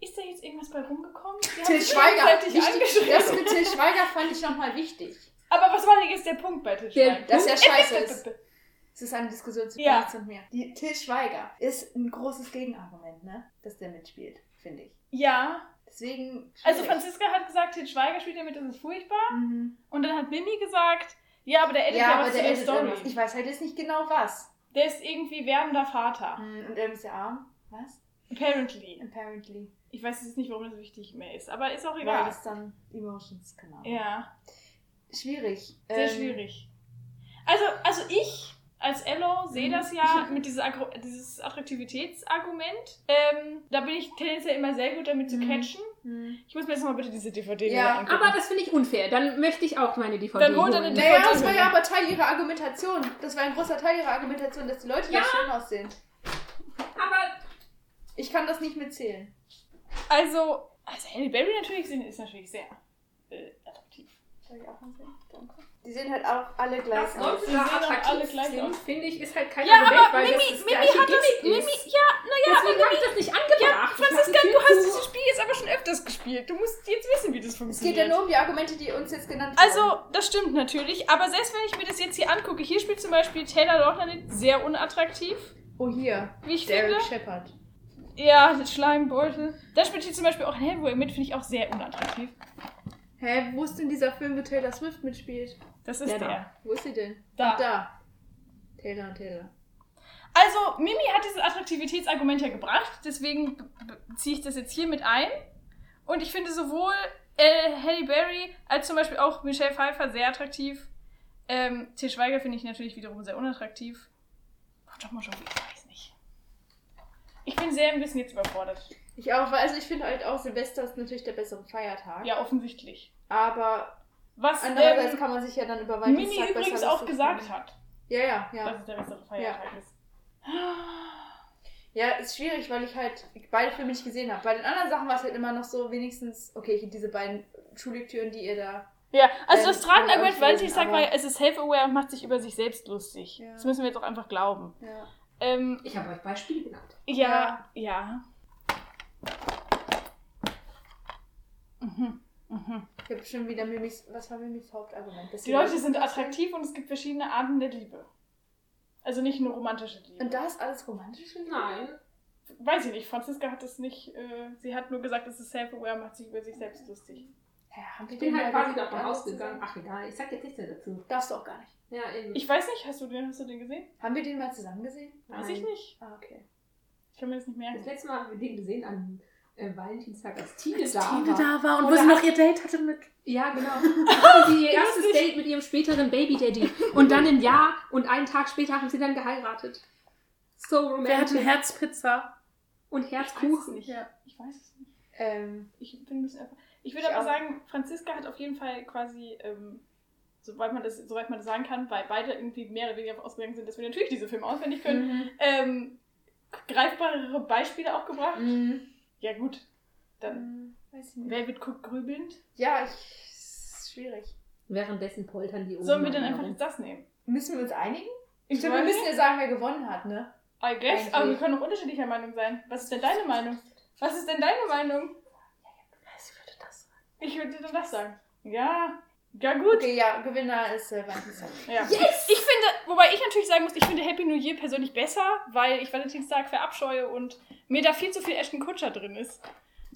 Ist da jetzt irgendwas bei rumgekommen? Till Schweiger. angeschrieben. das mit Till Schweiger fand ich nochmal wichtig. Aber was war denn jetzt der Punkt bei Till Der Schweiger? Dass er scheiße ist. Es ist eine Diskussion zwischen Ja. Alex und mir. Die Till Schweiger ist ein großes Gegenargument, ne? Dass der mitspielt, finde ich. Ja. Deswegen. Also schwierig. Franziska hat gesagt, Til Schweiger spielt damit, das ist furchtbar. Mhm. Und dann hat Mimi gesagt, ja, aber der edit ja, Ja, was zu der der Story. irgendwas. Ich weiß halt jetzt nicht genau was. Der ist irgendwie werdender Vater. Mhm, Und er ist ja arm. Was? Apparently. Apparently. Ich weiß jetzt nicht, warum das wichtig mehr ist, aber ist auch Weil egal. das dann Emotions, genau. Ja, Schwierig. sehr Ähm, schwierig. Also, also ich als Ello sehe Mhm. das ja mit dieses, Agro dieses Attraktivitätsargument. Ähm, da bin ich tendenziell immer sehr gut damit zu Mhm. catchen. mhm. Ich muss mir jetzt mal bitte diese DVD Ja, angucken. Aber das finde ich unfair. Dann möchte ich auch meine DVD Dann holt er eine Naja, DVD das war ja aber Teil ihrer Argumentation. Das war ein großer Teil ihrer Argumentation, dass die Leute Ja. schön aussehen. Aber Ich kann das nicht mitzählen. Also, also Halle Berry natürlich ist natürlich sehr äh. Soll ich auch mal sehen? Danke. Die sehen halt auch alle gleich dass aus. Da sehen auch attraktiv alle gleich sind, aus. finde ich, ist halt kein Ja, Argument, aber weil Mimi, das das Mimi hat das. Mimi, ja, naja, aber Deswegen habe ich das nicht Ja, angebracht. Ich Franziska, die du hast dieses Spiel jetzt aber schon öfters gespielt. Du musst jetzt wissen, wie das Es geht funktioniert. ja nur um die Argumente, die uns jetzt genannt wurden. Also, das stimmt natürlich, aber selbst wenn ich mir das jetzt hier angucke, hier spielt zum Beispiel Taylor Lautner sehr unattraktiv, Oh, hier. wie ich Derek finde. Shepard. Ja, der Schleimbeutel. Da spielt hier zum Beispiel auch Hellboy mit, finde ich auch sehr unattraktiv. Hä, wo ist denn dieser Film, wo Taylor Swift mitspielt? Das ist Der der. da. Wo ist sie denn? Da. Ach, da. Taylor und Taylor. Also, Mimi hat dieses Attraktivitätsargument ja gebracht, deswegen ziehe ich das jetzt hier mit ein. Und ich finde sowohl äh, Halle Berry als zum Beispiel auch Michelle Pfeiffer sehr attraktiv. Ähm, Til Schweiger finde ich natürlich wiederum sehr unattraktiv. Ach, doch mal schon, ich weiß nicht. Ich bin sehr ein bisschen jetzt überfordert. Ich auch, weil also ich finde halt auch Silvester ist natürlich der bessere Feiertag. Ja, offensichtlich. Aber Was andererseits ähm, kann man sich ja dann über Mimi Valentinstag übrigens besser auch gesagt machen. hat, Ja, ja, ja. dass es der bessere Feiertag ist. Ja, ist schwierig, weil ich halt beide Filme nicht gesehen habe. Bei den anderen Sachen war es halt immer noch so, wenigstens, okay, diese beiden Schullektüren, die ihr da. Ja, also Ähm, das tragende kann ich war, aber- es ist self-aware und macht sich über sich selbst lustig. Ja. Das müssen wir jetzt auch einfach glauben. Ja. Ähm, Ich habe euch Beispiele genannt. ja, ja. Mhm. Mhm. Ich habe schon wieder Mimis. Was war Mimis Hauptargument? Dass Die Leute sind attraktiv und es gibt verschiedene Arten der Liebe. Also nicht nur romantische Liebe. Und da ist alles romantisch? in Nein. Weiß ich nicht, Franziska hat das nicht, äh, sie hat nur gesagt, es ist self-aware, macht sich über sich selbst lustig. Ja, Ich bin halt quasi davon ausgegangen. Ach egal, ich sag jetzt nichts mehr dazu. Darfst du auch gar nicht. Ja, eben. Ich weiß nicht, hast du den, hast du den gesehen? Haben wir den mal zusammen gesehen? Weiß ich Nein. nicht. Ah, okay. Ich kann mir das nicht merken. Das letzte Mal haben wir den gesehen an äh, Valentinstag, als Tine Als da Tine war. da war und wo Oder sie noch ihr Date hatte mit. Ja, genau. Da hatten sie ihr erstes Date mit ihrem späteren Baby-Daddy. Und dann ein Jahr und einen Tag später haben sie dann geheiratet. So Wer romantisch. hatte Herzpizza? Und Ich weiß es Herzkuchen. nicht. Ja. Ich weiß es nicht. Ähm, Ich bin ein bisschen einfach. Ich würde Ich aber auch. sagen, Franziska hat auf jeden Fall quasi, ähm, soweit man das, soweit man das sagen kann, weil beide irgendwie mehr oder weniger ausgegangen sind, dass wir natürlich diese Filme auswendig können, mhm. ähm, greifbarere Beispiele auch gebracht. Mhm. Ja gut, dann Ähm, Weiß ich nicht. wer wird guckt grübelnd? Ja, ich. ist schwierig. Währenddessen poltern die oben. Sollen wir dann einfach jetzt das nehmen? Müssen wir uns einigen? Ich glaube, wir müssen ja sagen, wer gewonnen hat, ne? I guess, Eigentlich. aber wir können auch unterschiedlicher Meinung sein. Was ist denn deine Meinung? Was ist denn deine Meinung? Ich würde das sagen. Ich würde dir das sagen. Ja, ja gut. Okay, ja, Gewinner ist äh, Valentinstag. Ja. Ich finde, wobei ich natürlich sagen muss, ich finde Happy New Year persönlich besser, weil ich Valentinstag verabscheue und mir da viel zu viel Ashton Kutscher drin ist.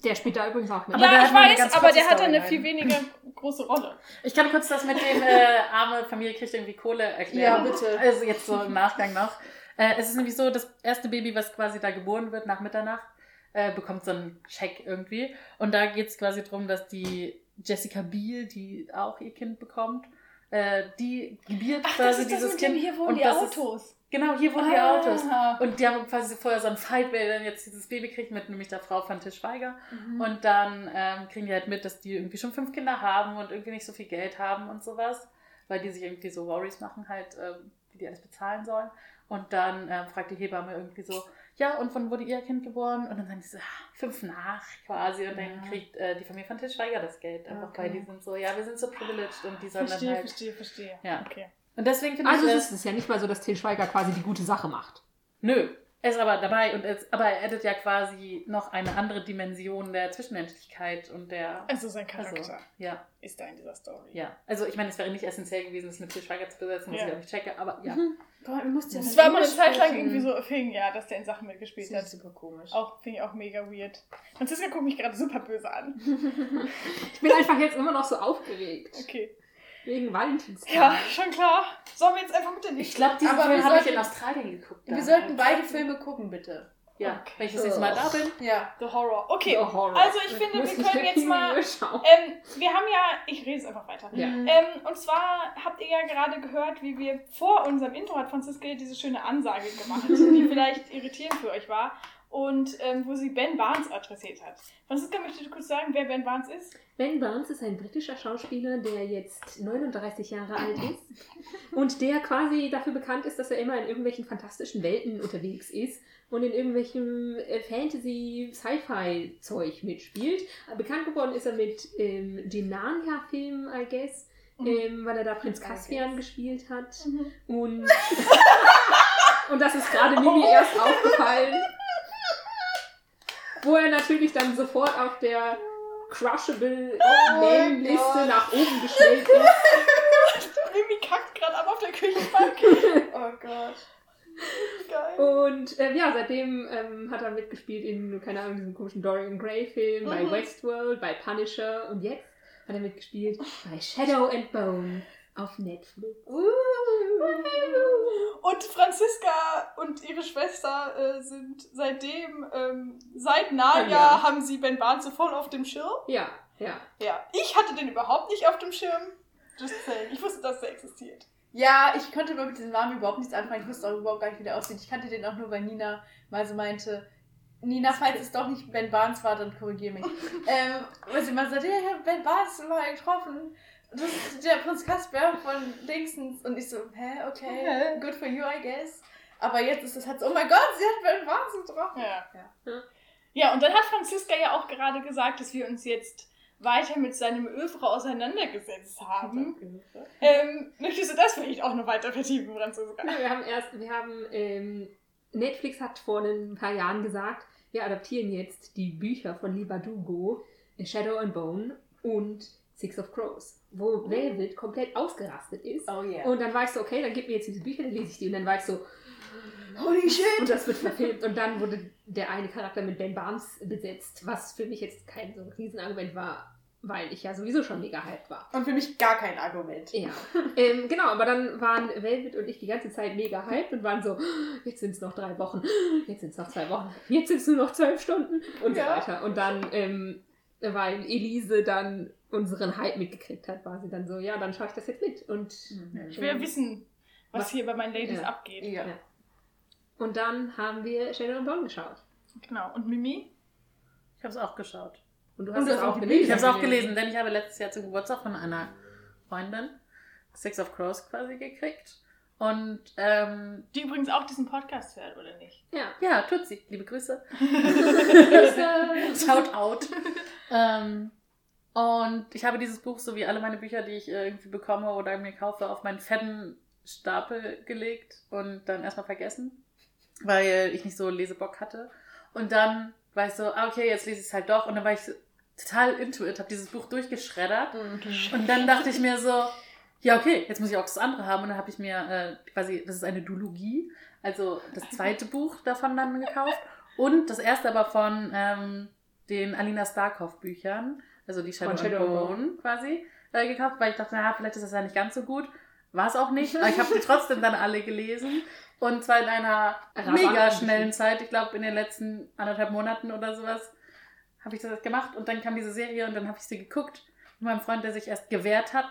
Der spielt da übrigens auch mit. Aber ja, ich weiß, aber der hat dann eine viel weniger große Rolle. Ich kann kurz das mit dem äh, arme Familie kriegt irgendwie Kohle erklären. Ja, bitte. Also jetzt so im Nachgang noch. Äh, es ist nämlich so, das erste Baby, was quasi da geboren wird nach Mitternacht, äh, bekommt so einen Scheck irgendwie. Und da geht es quasi darum, dass die Jessica Biel, die auch ihr Kind bekommt, äh, die gebiert quasi dieses Kind. und das Ist, genau, hier wohnen die Autos. Ah. Und die haben quasi vorher so einen Fight, wer denn jetzt dieses Baby kriegt, mit nämlich der Frau von Tisch Schweiger. Mhm. Und dann ähm, kriegen die halt mit, dass die irgendwie schon fünf Kinder haben und irgendwie nicht so viel Geld haben und sowas, weil die sich irgendwie so Worries machen, halt, ähm, wie die alles bezahlen sollen. Und dann ähm, fragt die Hebamme irgendwie so, ja, und wann wurde ihr Kind geboren? Und dann sagen die so, ah, fünf nach quasi. Und dann Ja. kriegt äh, die Familie von Tisch Schweiger das Geld. Einfach Okay. weil die sind so, ja, wir sind so privileged und die sollen Verstehe, dann halt. verstehe, verstehe. Ja. Okay. Und deswegen finde Also ich. es ist ja nicht mal so, dass Til Schweiger quasi die gute Sache macht. Nö, er ist aber dabei und es, aber er addet ja quasi noch eine andere Dimension der Zwischenmenschlichkeit und der. Also sein Charakter Also, ja, ist da in dieser Story. ja. Also ich meine, es wäre nicht essentiell gewesen, das mit Til Schweiger zu besetzen, was Ja. ich auch nicht checke, aber ja. Boah, ja Das dann war mal eine Zeit lang irgendwie so a thing, ja, dass der in Sachen mitgespielt Das hat. ist super komisch. Auch, finde ich auch mega weird. Franziska guckt mich gerade super böse an. Ich bin einfach jetzt immer noch so aufgeregt. Okay. Wegen Valentinstag. Ja, schon klar. Sollen wir jetzt einfach mit der Ich nächsten? glaube, diesen Film habe ich in Australien geguckt. Wir sollten beide Filme gucken, bitte. Ja, Okay. wenn ich das nächste Mal da bin. Ja. The Horror. Okay. Oh, Horror. Also ich finde, wir können jetzt mal. Ähm, wir haben ja. Ich rede es einfach weiter. Ja. Mhm. Ähm, und zwar habt ihr ja gerade gehört, wie wir vor unserem Intro hat Franziska diese schöne Ansage gemacht, die vielleicht irritierend für euch war. Und ähm, wo sie Ben Barnes adressiert hat. Franziska, möchtest du kurz sagen, wer Ben Barnes ist? Ben Barnes ist ein britischer Schauspieler, der jetzt 39 Jahre alt ist und der quasi dafür bekannt ist, dass er immer in irgendwelchen fantastischen Welten unterwegs ist und in irgendwelchem äh, Fantasy-Sci-Fi-Zeug mitspielt. Bekannt geworden ist er mit ähm, dem Narnia-Film, I guess, ähm, weil er da Prinz Caspian gespielt hat. Mhm. Und, und das ist gerade Mimi erst aufgefallen. Wo er natürlich dann sofort auf der Crushable mein Name-Liste Gott. nach oben gestellt ist. Mimi kackt gerade ab auf der Küchenbank. Oh Gott. Geil. Und ähm, ja, seitdem ähm, hat er mitgespielt in, keine Ahnung, diesem komischen Dorian Gray-Film, bei Mhm. Westworld, bei Punisher und jetzt hat er mitgespielt bei Shadow and Bone auf Netflix. Und Franziska und ihre Schwester äh, sind seitdem, ähm, seit Narnia, Ja. haben sie Ben Barnes so voll auf dem Schirm. Ja, ja. Ja, ich hatte den überhaupt nicht auf dem Schirm. Just saying. Ich wusste, dass der existiert. Ja, ich konnte aber mit diesem Namen überhaupt nichts anfangen. Ich wusste auch überhaupt gar nicht, wie der aussieht. Ich kannte den auch nur, weil Nina mal so meinte, Nina, falls es doch nicht Ben Barnes war, dann korrigier mich. ähm, weil sie mal sagte, ja, ich habe Ben Barnes mal getroffen. Das ist der Prinz Kasper von Dingsens. Und ich so, hä, okay, good for you, I guess. Aber jetzt ist es halt so, oh mein Gott, sie hat Ben Barnes getroffen. Ja. Ja. Ja, und dann hat Franziska ja auch gerade gesagt, dass wir uns jetzt weiter mit seinem Övre auseinandergesetzt haben. Ähm, möchtest du das vielleicht auch noch weiter vertiefen, Franziska? Ja, wir haben erst, wir haben, ähm, Netflix hat vor ein paar Jahren gesagt, wir adaptieren jetzt die Bücher von Lee Bardugo, Shadow and Bone und Six of Crows, wo Velvet komplett ausgerastet ist. Oh yeah. Und dann war ich so, okay, dann gib mir jetzt diese Bücher, dann lese ich die. Und dann war ich so, Holy shit! und das wird verfilmt. Und dann wurde der eine Charakter mit Ben Barnes besetzt, was für mich jetzt kein so ein Riesenargument war, weil ich ja sowieso schon mega hyped war. Und für mich gar kein Argument. Ja, ähm, genau, aber dann waren Velvet und ich die ganze Zeit mega hyped und waren so, jetzt sind es noch drei Wochen, jetzt sind es noch zwei Wochen, jetzt sind es nur noch zwölf Stunden und Ja. so weiter. Und dann, ähm, weil Elise dann unseren Hype mitgekriegt hat, war sie dann so, ja, dann schaue ich das jetzt mit. Und, Ich will ja wissen, was, Was- hier bei meinen Ladies Ja. abgeht. Ja. Ja. und dann haben wir Shadow and Bone geschaut. Genau. Und Mimi? Ich habe es auch geschaut. Und du hast es auch gelesen. Ich habe es auch gelesen, denn ich habe letztes Jahr zum Geburtstag von einer Freundin Six of Crows quasi gekriegt. Und ähm, Die übrigens auch diesen Podcast hört, oder nicht? Ja. ja, tut sie. Liebe Grüße. Grüße. Shout out. ähm, und ich habe dieses Buch, so wie alle meine Bücher, die ich äh, irgendwie bekomme oder mir kaufe, auf meinen fetten Stapel gelegt und dann erstmal vergessen, weil ich nicht so Lesebock hatte. Und dann war ich so, ah, okay, jetzt lese ich es halt doch. Und dann war ich total into it, habe dieses Buch durchgeschreddert. Und dann dachte ich mir so, ja, okay, jetzt muss ich auch das andere haben. Und dann habe ich mir äh, quasi, das ist eine Duologie, also das zweite Buch davon dann gekauft. Und das erste aber von ähm, den Alina Starkov-Büchern, also die Shadow, Shadow and and Bone quasi, äh, gekauft, weil ich dachte, naja, vielleicht ist das ja nicht ganz so gut. War es auch nicht, aber ich habe die trotzdem dann alle gelesen. Und zwar in einer mega schnellen Zeit, ich glaube in den letzten anderthalb Monaten oder sowas, habe ich das gemacht. Und dann kam diese Serie und dann habe ich sie geguckt. Mit meinem Freund, der sich erst gewehrt hat,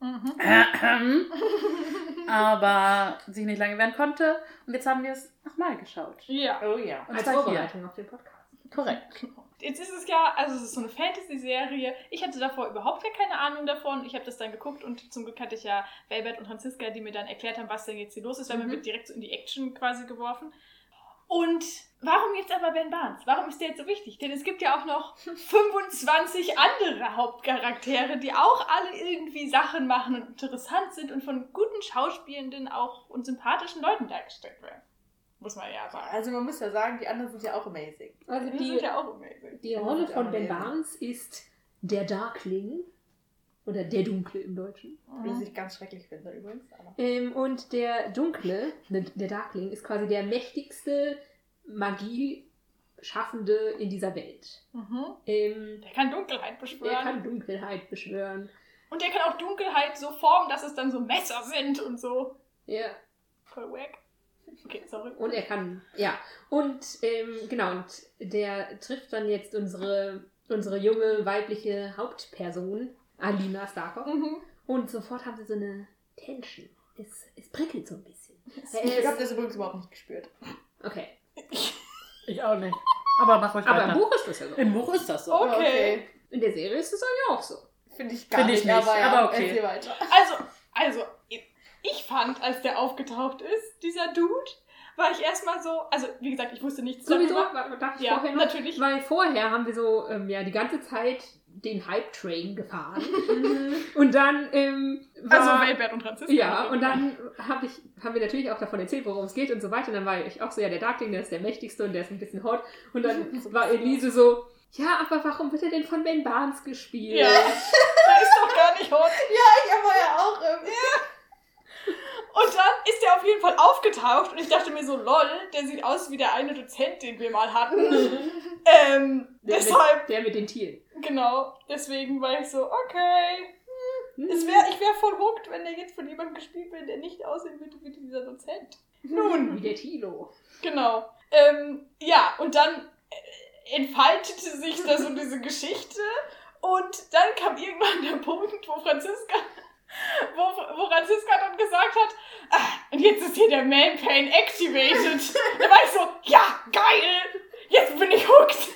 Mhm. aber sich nicht lange wehren konnte. Und jetzt haben wir es nochmal geschaut. Ja. Oh ja. Und Als. Vorbereitung auf den Podcast. Korrekt. Jetzt ist es ja, also es ist so eine Fantasy-Serie. Ich hatte davor überhaupt gar keine Ahnung davon. Ich habe das dann geguckt und zum Glück hatte ich ja Velvet und Franziska, die mir dann erklärt haben, was denn jetzt hier los ist, weil man Mhm. wird direkt so in die Action quasi geworfen. Und warum jetzt aber Ben Barnes? Warum ist der jetzt so wichtig? Denn es gibt ja auch noch 25 andere Hauptcharaktere, die auch alle irgendwie Sachen machen und interessant sind und von guten Schauspielenden auch und sympathischen Leuten dargestellt werden. Muss man ja sagen. Also man muss ja sagen, die anderen sind ja auch amazing. Also Die die, sind ja auch amazing. die Rolle von Ben. Barnes ist der Darkling. Oder der Dunkle im Deutschen. Was ich ganz schrecklich finde übrigens. Aber. Ähm, und der Dunkle, ne, der Darkling, ist quasi der mächtigste Magie-Schaffende in dieser Welt. Mhm. Ähm, Der kann Dunkelheit beschwören. der kann Dunkelheit beschwören. Und der kann auch Dunkelheit so formen, dass es dann so Messer sind und so. Ja. Voll wack. Okay, sorry. Und er kann, ja. Und ähm, genau, und der trifft dann jetzt unsere, unsere junge weibliche Hauptperson, Alina Starkov. Mhm. Und sofort haben sie so eine Tension. Es, es prickelt so ein bisschen. Ich habe das übrigens überhaupt nicht gespürt. Okay. Ich auch nicht. Aber mach ruhig Aber weiter. im Buch ist das ja so. Im Buch ist das so. Okay. In der Serie ist es ja auch so. Finde ich gar Finde ich nicht, nicht, aber, ja, aber okay. Also, also, ich fand, als der aufgetaucht ist, dieser Dude, war ich erstmal so, also wie gesagt, ich wusste nichts Sowieso, darüber. darf ich Ja, vorher noch? natürlich. Weil vorher haben wir so ähm, ja die ganze Zeit den Hype-Train gefahren. und dann ähm, war... Also Welbert und Franziska. Ja, und dann hab ich, haben wir natürlich auch davon erzählt, worum es geht und so weiter. Und dann war ich auch so, ja, der Darkling, der ist der mächtigste und der ist ein bisschen hot. Und dann war Elise so, ja, aber warum wird er denn von Ben Barnes gespielt? Ja, der ist doch gar nicht hot. Ich habe ja auch irgendwie. Und dann ist der auf jeden Fall aufgetaucht und ich dachte mir so, lol, der sieht aus wie der eine Dozent, den wir mal hatten. ähm, Der, deshalb, mit, der mit den Tieren. genau, deswegen war ich so, okay. Hm. Es wär, ich wäre voll hooked, wenn der jetzt von jemandem gespielt wird, der nicht aussehen würde wie dieser Dozent. Nun, Wie der Tilo. genau. Ähm, ja, und dann äh, entfaltete sich da so diese Geschichte und dann kam irgendwann der Punkt, wo Franziska, wo, wo Franziska dann gesagt hat, ah, und jetzt ist hier der Man Pain activated. da war ich so, ja, geil, jetzt bin ich hooked.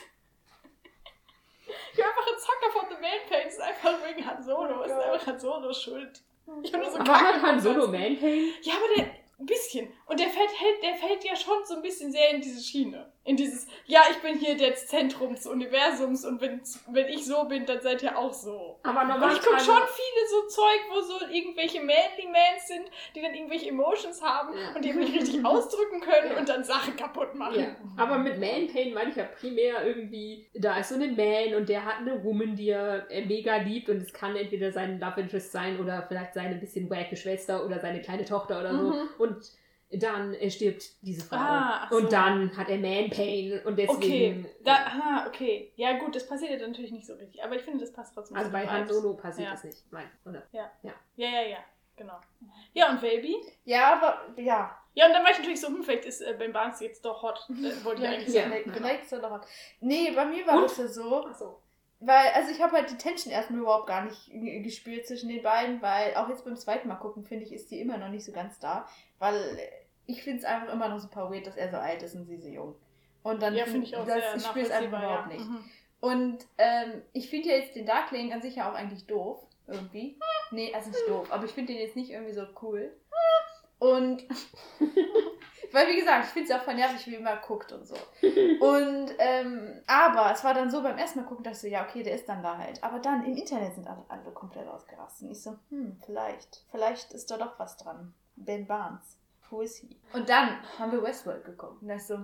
Ich bin einfach ein Zacker von The Man Pain, ist einfach wegen Han Solo, es ist einfach Han Solo schuld. Ich nur so Aber hat Han Solo Franziska. Manpain? Ja, aber der ein bisschen. Und der fällt, hält, der fällt ja schon so ein bisschen sehr in diese Schiene. In dieses, ja, ich bin hier das Zentrum des Universums und wenn, wenn ich so bin, dann seid ihr auch so. Aber Und normal ich gucke schon viele so Zeug, wo so irgendwelche Manly Mans sind, die dann irgendwelche Emotions haben Ja. und die nicht richtig ausdrücken können Ja. und dann Sachen kaputt machen. Ja, aber mit Man-Pain meine ich ja primär irgendwie, da ist so ein Man und der hat eine Woman, die er mega liebt und es kann entweder sein Love Interest sein oder vielleicht seine bisschen wacke Schwester oder seine kleine Tochter oder so. Mhm. Und dann äh, stirbt diese Frau. Ah, ach so. Und dann hat er Man-Pain und Okay, deswegen. da, ah, okay. Ja gut, das passiert ja dann natürlich nicht so richtig, aber ich finde, das passt trotzdem also bei Han. Solo passiert Ja. das nicht. Nein, oder? Ja, ja, ja, genau. Ja, und Baby? Ja, aber ja. Ja, und dann war ich natürlich so, hm, vielleicht ist äh, Ben Barnes jetzt doch hot. Äh, wollte ich eigentlich Ja. sagen. Vielleicht- Vielleicht ist er noch. Nee, bei mir war Und? das ja so. Achso. Weil, also ich habe halt die Tension erstmal überhaupt gar nicht gespürt zwischen den beiden, weil auch jetzt beim zweiten Mal gucken, finde ich, ist die immer noch nicht so ganz da. Weil äh, ich finde es einfach immer noch super weird, dass er so alt ist und sie so jung. Und dann Ja, finde ich auch das, sehr ich spüre es einfach überhaupt ja. nicht. Mhm. Und ähm, ich finde ja jetzt den Darkling an sich ja auch eigentlich doof. Irgendwie. Nee, also nicht doof, aber ich finde den jetzt nicht irgendwie so cool. Und weil wie gesagt, ich finde es auch voll nervig, wie immer guckt und so. Und ähm, aber es war dann so beim ersten Mal gucken, dass ich so, ja, okay, der ist dann da halt. Aber dann im Internet sind alle, alle komplett ausgerastet. Und ich so, hm, vielleicht. Vielleicht ist da doch was dran. Ben Barnes. Who is he? Und dann haben wir Westworld geguckt. Und da ist so,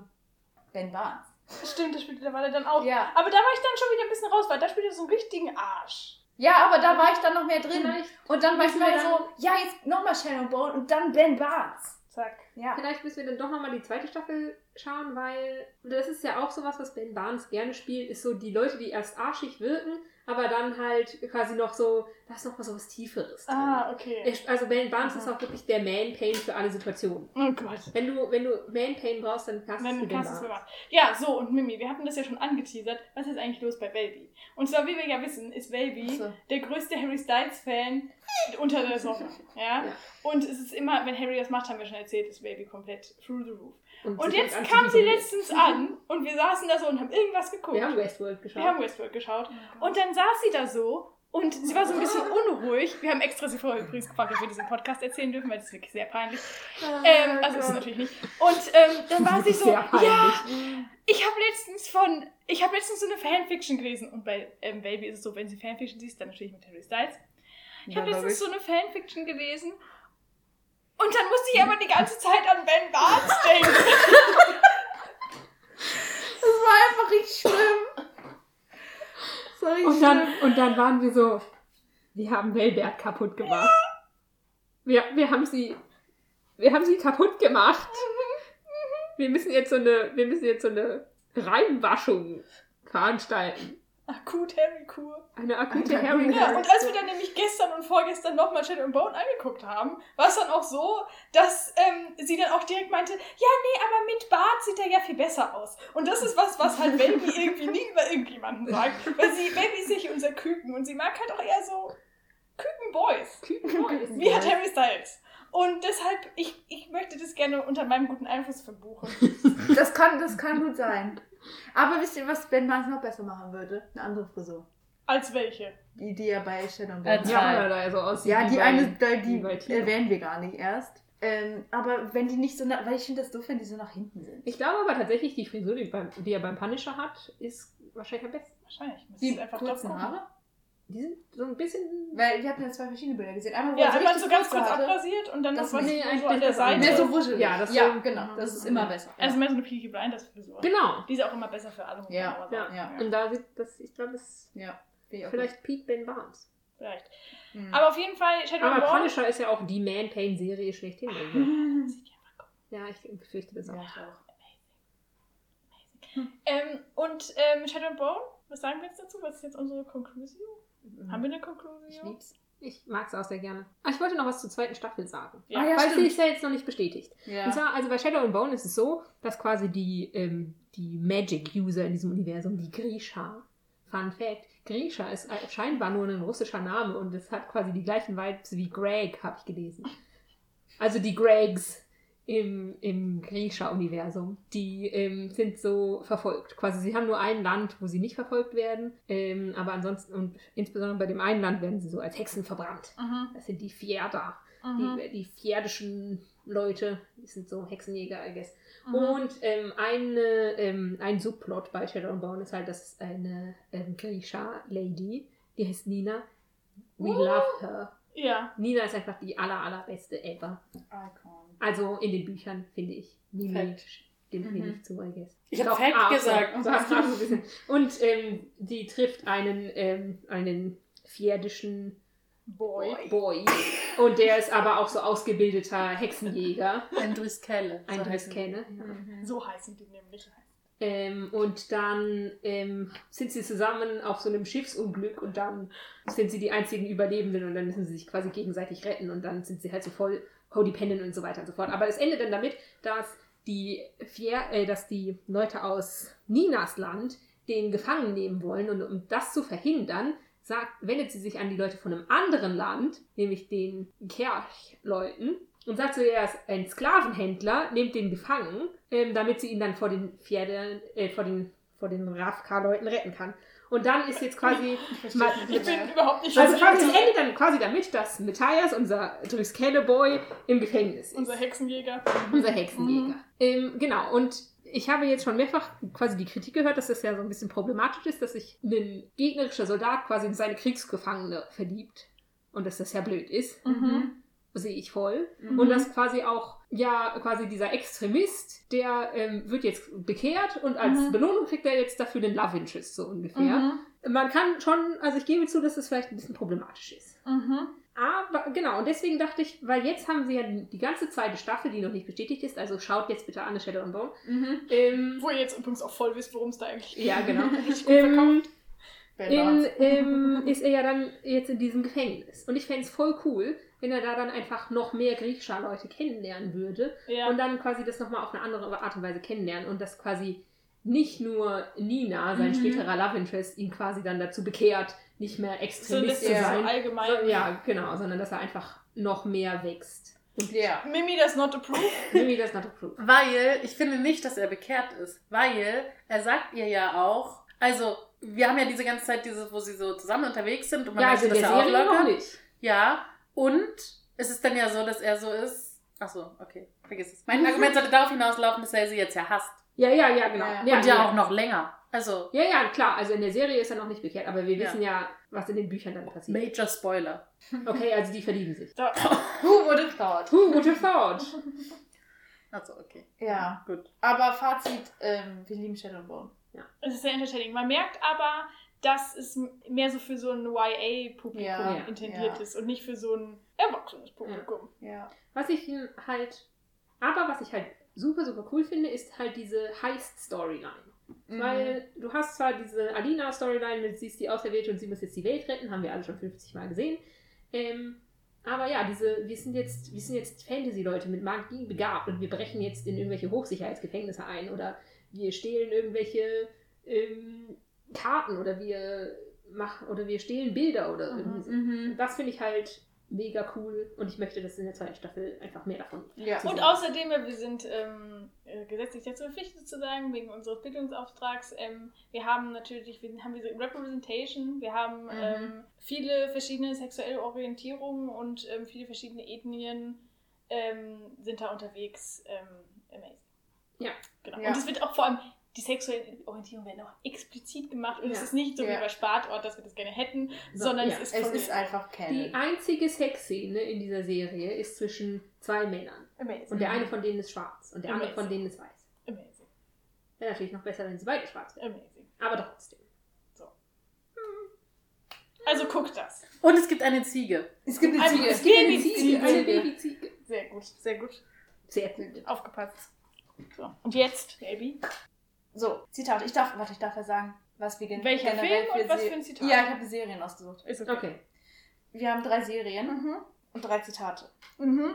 Ben Barnes. Stimmt, das spielte der Walle dann auch. Ja. Aber da war ich dann schon wieder ein bisschen raus, weil da spielt er so einen richtigen Arsch. Ja, aber da war ich dann noch mehr drin. Vielleicht, Und dann war ich mal so, ja, jetzt nochmal Shadow Bone und dann Ben Barnes. Zack. Ja. vielleicht müssen wir dann doch nochmal die zweite Staffel schauen, weil das ist ja auch sowas, was Ben Barnes gerne spielt, ist so die Leute, die erst arschig wirken, aber dann halt quasi noch so, da ist noch mal so was Tieferes. drin. Ah, okay. Er- Also Ben Barnes Mhm. ist auch wirklich der Man-Pain für alle Situationen. Oh Gott. Wenn du, wenn du Man-Pain brauchst, dann kannst du Dann es Barnes. gemacht. Ja, so, und Mimi, wir hatten das ja schon angeteasert. Was ist eigentlich los bei Baby? Und zwar, wie wir ja wissen, ist Baby So. der größte Harry Styles-Fan unter der Sonne. Ja? Ja. Und es ist immer, wenn Harry das macht, haben wir schon erzählt, ist Baby komplett through the roof. Und sie jetzt kam sie letztens an und wir saßen da so und haben irgendwas geguckt. Wir haben Westworld geschaut. Wir haben Westworld geschaut. Und dann saß sie da so und sie war so ein bisschen unruhig. Wir haben extra sie vorher übrigens gefragt, ob wir diesen Podcast erzählen dürfen, weil das ist wirklich sehr peinlich. Ähm, also ist es natürlich nicht. Und ähm, dann war sie so, ja, ich habe letztens von, ich habe letztens so eine Fanfiction gelesen. Und bei ähm, Baby ist es so, wenn sie Fanfiction siehst, dann natürlich mit Harry Styles. Ich habe Ja, letztens so eine Fanfiction gelesen. Und dann musste ich aber die ganze Zeit an Ben Barnes denken. Das war einfach richtig schlimm. Das war richtig Und dann, schlimm. und dann waren wir so, Wir haben Welbert kaputt gemacht. Wir, wir haben sie. Wir haben sie kaputt gemacht. Wir müssen jetzt so eine. Wir müssen jetzt so eine Reinwaschung veranstalten. Akut Harry-Kur. Eine akute Eine Harry. Ja, und als wir dann nämlich gestern und vorgestern nochmal Shadow and Bone angeguckt haben, war es dann auch so, dass ähm, sie dann auch direkt meinte, ja, nee, aber mit Bart sieht er ja viel besser aus. Und das ist was, was halt Baby irgendwie nie über irgendjemanden sagt. Weil sie, Baby ist nicht unser Küken und sie mag halt auch eher so Küken-Boys. Kükenboys. Wie hat Harry Styles. Und deshalb, ich, ich möchte das gerne unter meinem guten Einfluss verbuchen. Das kann, das kann gut sein. Aber wisst ihr, was Ben Barnes noch besser machen würde? Eine andere Frisur. Als welche? Die, die er bei Shadow Bone Ja, da so aussieht. Ja, die bei- eine, die, die erwähnen wir gar nicht erst. Ähm, aber wenn die nicht so nach, weil ich finde das doof, wenn die so nach hinten sind. Ich glaube aber tatsächlich, die Frisur, die, beim, die er beim Punisher hat, ist wahrscheinlich am besten. Wahrscheinlich. Die kurzen. Haare? Die sind so ein bisschen. Weil wir hatten ja zwei verschiedene Bilder gesehen. Einmal, wo Ja, einmal so ganz kurz hatte. abrasiert und dann Das noch was nee, so eigentlich an der das Seite. Mehr so wuschelig. Ja, das ja so- genau. Mhm. Das ist immer besser. Also ja. mehr so eine Peaky Blinders Frisur. Genau. Die ist auch immer besser für alle. Ja, Ja. ja. Und da sieht das, ich glaube, das ja. Vielleicht Pete Ben Barnes. Vielleicht. Mhm. Aber auf jeden Fall, Shadow Aber and Bone. Punisher ist ja auch die Man-Pain-Serie schlechthin. Also. Ja, ich befürchte das auch. ja, auch. Ähm, und ähm, Shadow and Bone, was sagen wir jetzt dazu? Was ist jetzt unsere Conclusion? Mhm. Haben wir eine Ich Conclusion? lieb's. Ich mag es auch sehr gerne. Ah, ich wollte noch was zur zweiten Staffel sagen. Ja. Ah, ja, Weil sie ist ja jetzt noch nicht bestätigt. Ja. Und zwar, also bei Shadow and Bone ist es so, dass quasi die, ähm, die Magic-User in diesem Universum, die Grisha, Fun Fact, Grisha ist scheinbar nur ein russischer Name und es hat quasi die gleichen Vibes wie Greg, habe ich gelesen. Also die Gregs im, im Grisha-Universum, die ähm, sind so verfolgt. Quasi, sie haben nur ein Land, wo sie nicht verfolgt werden, ähm, aber ansonsten, und insbesondere bei dem einen Land werden sie so als Hexen verbrannt. Mhm. Das sind die Fjerder Mhm. die, die pferdischen Leute, die sind so Hexenjäger, I guess. Mhm. Und ähm, eine, ähm, ein Subplot bei Shadow and Bone ist halt, dass eine ähm, Grisha-Lady, die heißt Nina. We Oh. love her. Ja. Nina ist einfach die aller, allerbeste ever. Icon. Also in den Büchern, finde ich. Nina Fact. stimmt Mhm. mir nicht zu, I guess. Ich hab Doch, Fact ah, gesagt. So, so hast du so ein bisschen. Und ähm, die trifft einen, ähm, einen pferdischen Boy. Boy. Und der ist aber auch so ausgebildeter Hexenjäger. Andrews Kelle. Ein so. Driskenne. Mhm. So heißen die nämlich. Ähm, und dann ähm, sind sie zusammen auf so einem Schiffsunglück und dann sind sie die einzigen Überlebenden und dann müssen sie sich quasi gegenseitig retten und dann sind sie halt so voll codependent und so weiter und so fort. Aber es endet dann damit, dass die, Fier äh, dass die Leute aus Ninas Land den gefangen nehmen wollen und um das zu verhindern, sagt, wendet sie sich an die Leute von einem anderen Land, nämlich den Kerch-Leuten, und sagt so, er ist ein Sklavenhändler, nehmt den gefangen, ähm, damit sie ihn dann vor den Pferden, äh, vor den, vor den Rafka-Leuten retten kann. Und dann ist jetzt quasi. Ma- Ich bin überhaupt nicht also quasi, es endet dann quasi damit, dass Matthias, unser Driskelle-Boy, im Gefängnis ist. Unser Hexenjäger. Unser Hexenjäger. Ähm, genau, und ich habe jetzt schon mehrfach quasi die Kritik gehört, dass das ja so ein bisschen problematisch ist, dass sich ein gegnerischer Soldat quasi in seine Kriegsgefangene verliebt. Und dass das ja blöd ist. Mhm. Sehe ich voll. Mhm. Und dass quasi auch, ja, quasi dieser Extremist, der ähm, wird jetzt bekehrt und als Mhm. Belohnung kriegt er jetzt dafür den Love Interest, so ungefähr. Mhm. Man kann schon, also ich gebe zu, dass das vielleicht ein bisschen problematisch ist. Mhm. Aber genau, und deswegen dachte ich, weil jetzt haben sie ja die ganze zweite Staffel, die noch nicht bestätigt ist, also schaut jetzt bitte an The Shadow and Bone. Mhm. Ähm, Wo ihr jetzt übrigens auch voll wisst, worum es da eigentlich geht. ja, genau. Richtig gut ähm, verkauft. In, ähm, ist er ja dann jetzt in diesem Gefängnis. Und ich fände es voll cool, wenn er da dann einfach noch mehr griechischer Leute kennenlernen würde Ja. und dann quasi das nochmal auf eine andere Art und Weise kennenlernen und dass quasi nicht nur Nina, sein Mhm. späterer Love Interest, ihn quasi dann dazu bekehrt, nicht mehr so Extremist lässt zu so sein. allgemein. So, ja, genau, sondern dass er einfach noch mehr wächst. Und Ja. Mimi does not approve. Mimi das not approved. Weil ich finde nicht, dass er bekehrt ist. Weil er sagt ihr ja auch, also wir haben ja diese ganze Zeit diese, wo sie so zusammen unterwegs sind und man Ja, möchte also das Serie noch auflockern. nicht. Ja, und es ist dann ja so, dass er so ist. Ach so, okay, vergiss es. Mein Argument sollte darauf hinauslaufen, dass er sie jetzt ja hasst. Ja, ja, ja, genau. Ja, Ja, und ja, auch noch länger. Also, Ja, ja, klar. Also in der Serie ist er noch nicht bekehrt, aber wir Ja. wissen ja, was in den Büchern dann passiert. Major Spoiler. Okay, also die verlieben sich. Who would have thought? Who would have thought? Also, okay. Ja. Gut. Aber Fazit, ähm, wir lieben Shadow and Bone. es ist sehr entertaining. Man merkt aber, dass es mehr so für so ein YA-Publikum Ja, intendiert ja. ist und nicht für so ein erwachsenes Publikum. Ja. Was ich halt, aber was ich halt super, super cool finde, ist halt diese Heist-Storyline. Mhm. Weil du hast zwar diese Alina-Storyline mit, sie ist die Auserwählte und sie muss jetzt die Welt retten, haben wir alle schon 50 Mal gesehen. Ähm, aber ja, diese, wir sind jetzt, wir sind jetzt Fantasy-Leute mit Magie begabt und wir brechen jetzt in irgendwelche Hochsicherheitsgefängnisse ein oder wir stehlen irgendwelche ähm, Karten oder wir machen oder wir stehlen Bilder oder Mhm, irgendwie so. Mhm. Das finde ich halt mega cool und ich möchte, dass in der zweiten Staffel einfach mehr davon Ja. zu Und außerdem, wir sind ähm, äh, gesetzlich dazu verpflichtet zu sagen, wegen unseres Bildungsauftrags, ähm, wir haben natürlich, wir haben diese Representation, wir haben Mhm. ähm, viele verschiedene sexuelle Orientierungen und ähm, viele verschiedene Ethnien ähm, sind da unterwegs. Ähm, amazing. Ja. Genau. Ja. Und es wird auch vor allem, die sexuelle Orientierung werden auch explizit gemacht und es Ja. ist nicht so Ja. wie bei Spartort, dass wir das gerne hätten, So, sondern ja. es ist Es ist einfach Die Canon. einzige Sexszene in dieser Serie ist zwischen zwei Männern. amazing. Und der eine von denen ist schwarz und der andere Amazing. von denen ist weiß. amazing. Wäre natürlich noch besser, wenn sie beide schwarz wären. Amazing. Aber trotzdem. Also guckt das. Und es gibt eine Ziege. Es gibt eine Also, Ziege. es gibt eine Ziege, Ziege. eine Babyziege. Sehr gut, sehr gut. Sehr gut. Aufgepasst. So. Und jetzt, Baby. So, Zitat. Ich darf, warte, ich darf ja sagen, was wir gen Welcher generell Film und was für ein Zitat? Ja, ich habe die Serien ausgesucht. Ist Okay. Wir haben drei Serien Mhm. und drei Zitate. Mhm.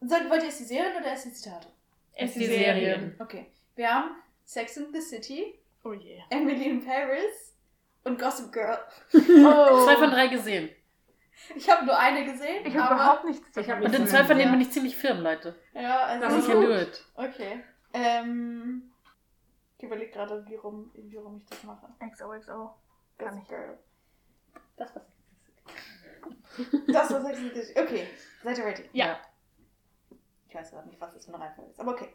Soll, wollt ihr erst die Serien oder erst die Zitate? Es Die Serien. Okay. Wir haben Sex in the City, Oh yeah. Emily in Paris und Gossip Girl. Oh. Zwei von drei gesehen. Ich habe nur eine gesehen, Ich habe überhaupt nichts Ich hab Und in zwei von denen Ja. bin ich ziemlich firm, Leute. Ja, also... Das ist it. Okay. Ähm... Ich überlege gerade, wie rum, wie rum ich das mache. XOXO. Kann ich. Girl. Das war's. Das war Sex in the City. Okay, seid ihr ready? Ja. Ich weiß gerade nicht, was das für eine Reihenfolge ist, aber okay.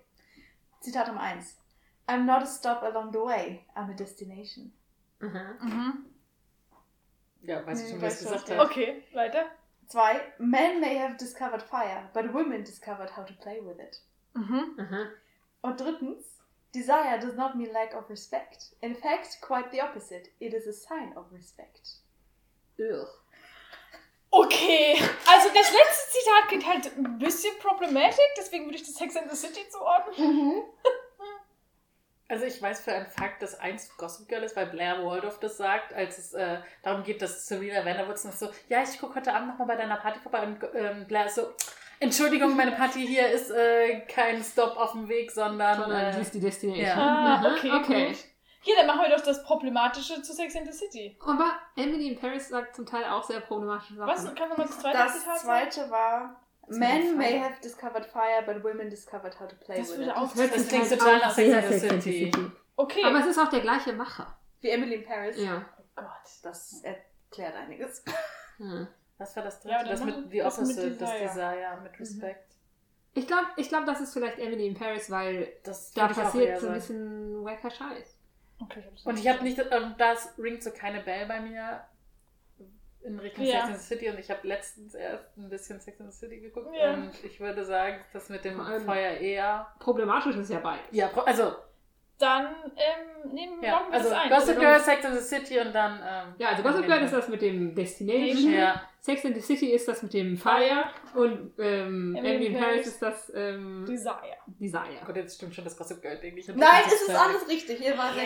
Zitat Nummer 1. I'm not a stop along the way, I'm a destination. Aha. Mhm. Ja, weiß ich schon, was weißt du du, gesagt hast. Okay, weiter. 2. Men may have discovered fire, but women discovered how to play with it. Mhm. Aha. Und drittens, desire does not mean lack of respect. In fact, quite the opposite. It is a sign of respect. Ugh. Okay, also das letzte Zitat klingt halt ein bisschen problematisch, deswegen würde ich das Sex and the City zuordnen. Also ich weiß für einen Fakt, dass eins Gossip Girl ist, weil Blair Waldorf das sagt, als es äh, darum geht, dass Serena Vanderwoods noch so, ja, ich gucke heute Abend nochmal bei deiner Party vorbei und ähm, Blair ist so, Entschuldigung, meine Party hier ist äh, kein Stop auf dem Weg, sondern... Sondern Äh, ist die Destination. ja. Ah, okay, okay. gut. Hier, dann machen wir doch das Problematische zu Sex and the City. Aber Emily in Paris sagt zum Teil auch sehr problematische Sachen. Was? Kannst du mal das zweite Das Zitat zweite war, men may have discovered fire, but women discovered how to play Das with würde it. auch hört Das sich klingt halt total nach Sex and the City. Okay. Aber es ist auch der gleiche Macher. Wie Emily in Paris. Ja. Gott. Das erklärt einiges. Hm. Was war das Ja, dritte? dann das mit The das mit Opposite, das Desire. Desire, mit Respect. Ich glaube, ich glaub, das ist vielleicht Emily in Paris, weil Das da passiert so ein bisschen wacker Scheiß. okay ich Und ich habe nicht, ähm, das ringt so keine Bell bei mir in Richtung Ja. Sex and the City und ich habe letztens erst ein bisschen Sex and the City geguckt Ja. und ich würde sagen, das mit dem Feuer eher. Problematisch ist ja beides. Ja, also, Dann ähm, nehmen ja, wir also das ein. Gossip Oder Girl? Sex and the City und dann. Ähm, Ja, also Gossip Girl ist das mit dem Destination. Ja, Sex and the City ist das mit dem Fire. Und ähm, Emily in in Paris ist das ähm, Desire. Desire. gut, jetzt stimmt schon das Gossip Girl-Ding nicht. Und Nein, das es ist alles richtig. Hier war gut.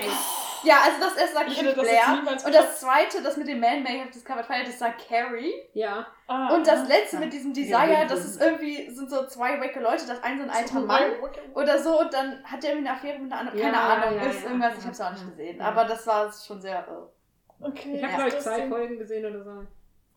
Ja, also das erste sagt jetzt Blair. Und das zweite, das mit dem Man May Have Discovered Fire, das sagt Carrie. Ja. Ah, Und das letzte Ja. mit diesem Ja, Desire, ja, das ja. ist irgendwie, sind so zwei wacke Leute, das ein so ein alter Mann oder so und dann hat der irgendwie eine Affäre mit einer anderen, Ja, keine Ahnung, ja, ist ja, irgendwas, ja, ich hab's auch nicht ja, gesehen. ja. Aber das war schon sehr, äh, Okay. Ich habe, Ja. glaube ich, zwei. Folgen gesehen oder so.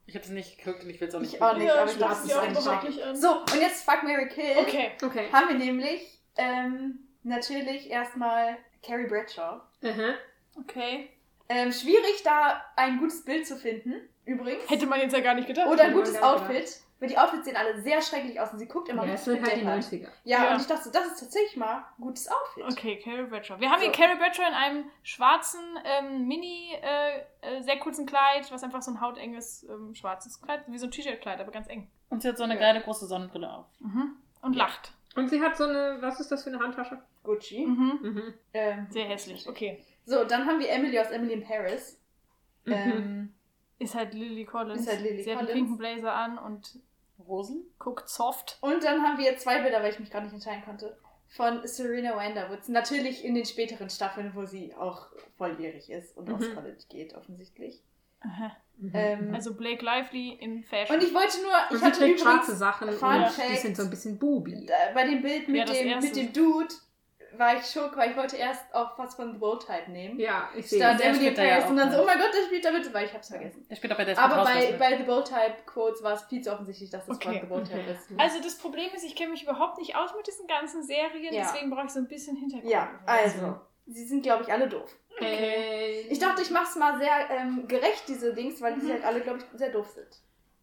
Ich habe es nicht geguckt und ich will es auch nicht Ich auch nicht, Ja, aber ich das sie ist eigentlich nicht an. So, und jetzt Fuck Mary Kill. Okay. Okay. Haben wir nämlich ähm, natürlich erstmal Carrie Bradshaw. Aha. Okay. Ähm, schwierig, da ein gutes Bild zu finden, übrigens. Hätte man jetzt ja gar nicht gedacht. Oder ein gutes Outfit. Weil die Outfits sehen alle sehr schrecklich aus und sie guckt immer Ja, richtig es sind halt die bedeckert. 90er. Ja, Ja. und ich dachte das ist tatsächlich mal ein gutes Outfit. Okay, Carrie Bradshaw. Wir haben So. hier Carrie Bradshaw in einem schwarzen ähm, Mini, äh, äh, sehr kurzen Kleid, was einfach so ein hautenges ähm, schwarzes Kleid, wie so ein T-Shirt-Kleid, aber ganz eng. Und sie hat so eine Ja. geile große Sonnenbrille auf. Mhm. Und lacht. Und sie hat so eine, was ist das für eine Handtasche? Gucci. Mhm. Mhm. Ähm, Sehr hässlich. Okay. So, dann haben wir Emily aus Emily in Paris. Ähm, Ist halt Lily Collins. Ist halt Lily Sie hat einen Collins. pinken Blazer an und Rosen? guckt soft. und dann haben wir zwei Bilder, weil ich mich gar nicht entscheiden konnte. Von Serena Vanderwoods. Natürlich in den späteren Staffeln, wo sie auch volljährig ist und aufs Mhm. College geht, offensichtlich. Aha. Ähm, Also Blake Lively in Fashion. und ich wollte nur, Und ich sie hatte trägt schwarze Sachen Fun und die sind so ein bisschen booby. äh, bei dem Bild mit, Ja, dem, erste. mit dem Dude war ich schock, weil ich wollte erst auch was von The Bold Type nehmen. Ja, ich sehe Statt Emily ja Paris. auch und dann so, oh mein Gott, der spielt da mit, weil ich hab's vergessen. Der spielt auch bei Desperate Aber bei, Housewives bei The Bold Type Quotes war es viel zu offensichtlich, dass das Okay. von The Bold Type Okay. ist. also das Problem ist, ich kenne mich überhaupt nicht aus mit diesen ganzen Serien, Ja. deswegen brauche ich so ein bisschen Hintergrund. Ja, also. Sie sind, glaube ich, alle doof. Äh, Ich dachte, ich mach's mal sehr ähm, gerecht, diese Dings, weil die halt alle, glaube ich, sehr doof sind.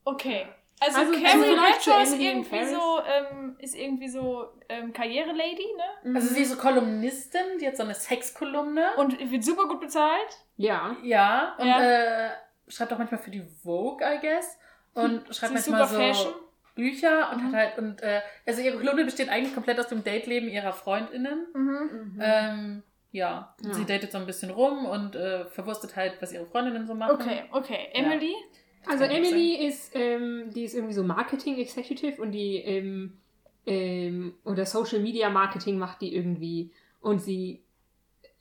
Okay. Also, Also, Carrie Bradshaw ist irgendwie Paris? so, ähm, ist irgendwie so ähm, Karriere-Lady, ne? Also sie ist so Kolumnistin, die hat so eine Sexkolumne. Und wird super gut bezahlt. ja. ja, und Ja. Äh, schreibt auch manchmal für die Vogue, I guess. Und schreibt Sie manchmal super so Fashion. Bücher und Mhm. hat halt, und äh, also ihre Kolumne besteht eigentlich komplett aus dem Dateleben ihrer FreundInnen. Mhm. Mhm. Ähm, ja, Ja. sie datet so ein bisschen rum und äh, verwurstet halt, was ihre Freundinnen so machen. Okay, okay. Emily? Also Emily ist, ähm, die ist irgendwie so Marketing Executive und die ähm, ähm, oder Social Media Marketing macht die irgendwie. Und sie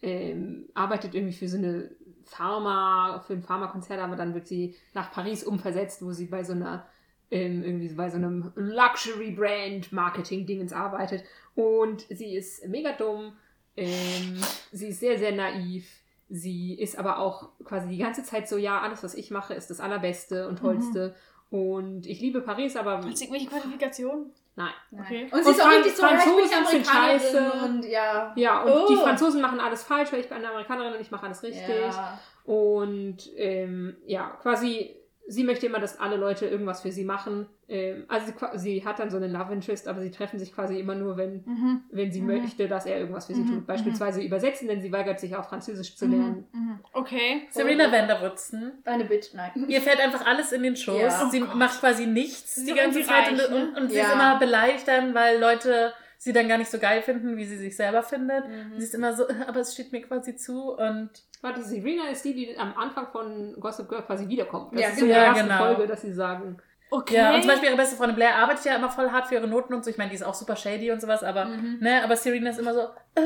ähm, arbeitet irgendwie für so eine Pharma, für ein Pharmakonzern, aber dann wird sie nach Paris umversetzt, wo sie bei so einer ähm, irgendwie bei so einem Luxury Brand Marketing Dingens arbeitet. Und sie ist mega dumm, ähm, sie ist sehr sehr naiv. Sie ist aber auch quasi die ganze Zeit so, ja, alles, was ich mache, ist das Allerbeste und Tollste. Und ich liebe Paris, aber Hat sie irgendwelche Qualifikationen? nein. Nein. Okay. Und sie Und ist auch richtig so, ja, Franzosen sind scheiße. Und ja. Ja, und Oh. die Franzosen machen alles falsch, weil ich bin eine Amerikanerin und ich mache alles richtig. Ja. Und ähm, ja, quasi, sie möchte immer, dass alle Leute irgendwas für sie machen. Ähm, also sie, sie hat dann so einen Love Interest, aber sie treffen sich quasi immer nur, wenn, Mhm. wenn sie Mhm. möchte, dass er irgendwas für sie Mhm, tut. Beispielsweise übersetzen, denn sie weigert sich auch Französisch zu lernen. Mhm. Mhm. Okay. Serena Vanderwoodson. Eine Bitch, nein. Ihr fällt einfach alles in den Schoß. Ja. sie Oh macht quasi nichts die ganze Zeit ne? und, und sie Ja. ist immer beleidigt dann, weil Leute sie dann gar nicht so geil finden, wie sie sich selber findet. Mhm. Sie ist immer so, aber es steht mir quasi zu und Warte, Serena ist die, die am Anfang von Gossip Girl quasi wiederkommt. Das Ja, ist so in genau. der ersten genau. Folge, dass sie sagen, Okay. ja, und zum Beispiel ihre beste Freundin Blair arbeitet ja immer voll hart für ihre Noten und so. Ich meine, die ist auch super shady und sowas, aber, Mhm. ne, aber Serena ist immer so, äh,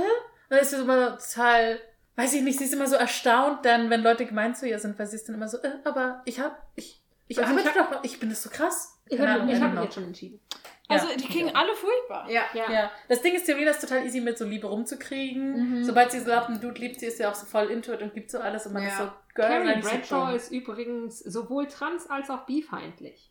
dann ist sie immer total, weiß ich nicht, sie ist immer so erstaunt dann, wenn Leute gemein zu ihr sind, weil sie ist dann immer so, äh, aber ich hab, ich, ich Also ich arbeite doch, ich bin das so krass. ich Keine habe ich hab don't mich know. jetzt schon entschieden. also, Ja. die klingen alle furchtbar. Ja. Ja. Ja, das Ding ist, Serena ist total easy mit so Liebe rumzukriegen. Mhm. Sobald sie so glaubt, einen Dude liebt, sie ist ja auch so voll into it und gibt so alles und man Ja. ist so, Girl, Carrie so Bradshaw dumm. ist übrigens sowohl trans- als auch bifeindlich.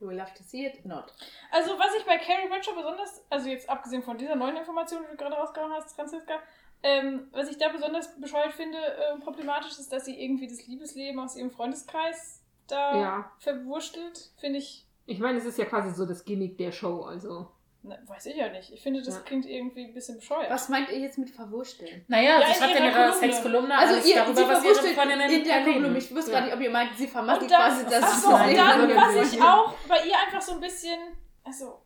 You will love to see it, not. Also, was ich bei Carrie Bradshaw besonders, also jetzt abgesehen von dieser neuen Information, die du gerade rausgehauen hast, Franziska, ähm, was ich da besonders bescheuert finde, äh, problematisch ist, dass sie irgendwie das Liebesleben aus ihrem Freundeskreis da Ja. verwurstelt, finde ich, Ich meine, es ist ja quasi so das Gimmick der Show, also. Ne, weiß ich ja nicht. Ich finde, das Ja. klingt irgendwie ein bisschen bescheuert. Was meint ihr jetzt mit verwursteln? Naja, Ja, sie schreibt in ihrer ihrer Kolumne. Sexkolumne Also alles ihr, darüber, sie was ihre verwurschtelt Freundinnen in der. Kolumne. Ich wusste Ja. gar nicht, ob ihr meint, sie vermasselt Und dann, quasi das achso, und dann, was ich auch bei ihr einfach so ein bisschen, also,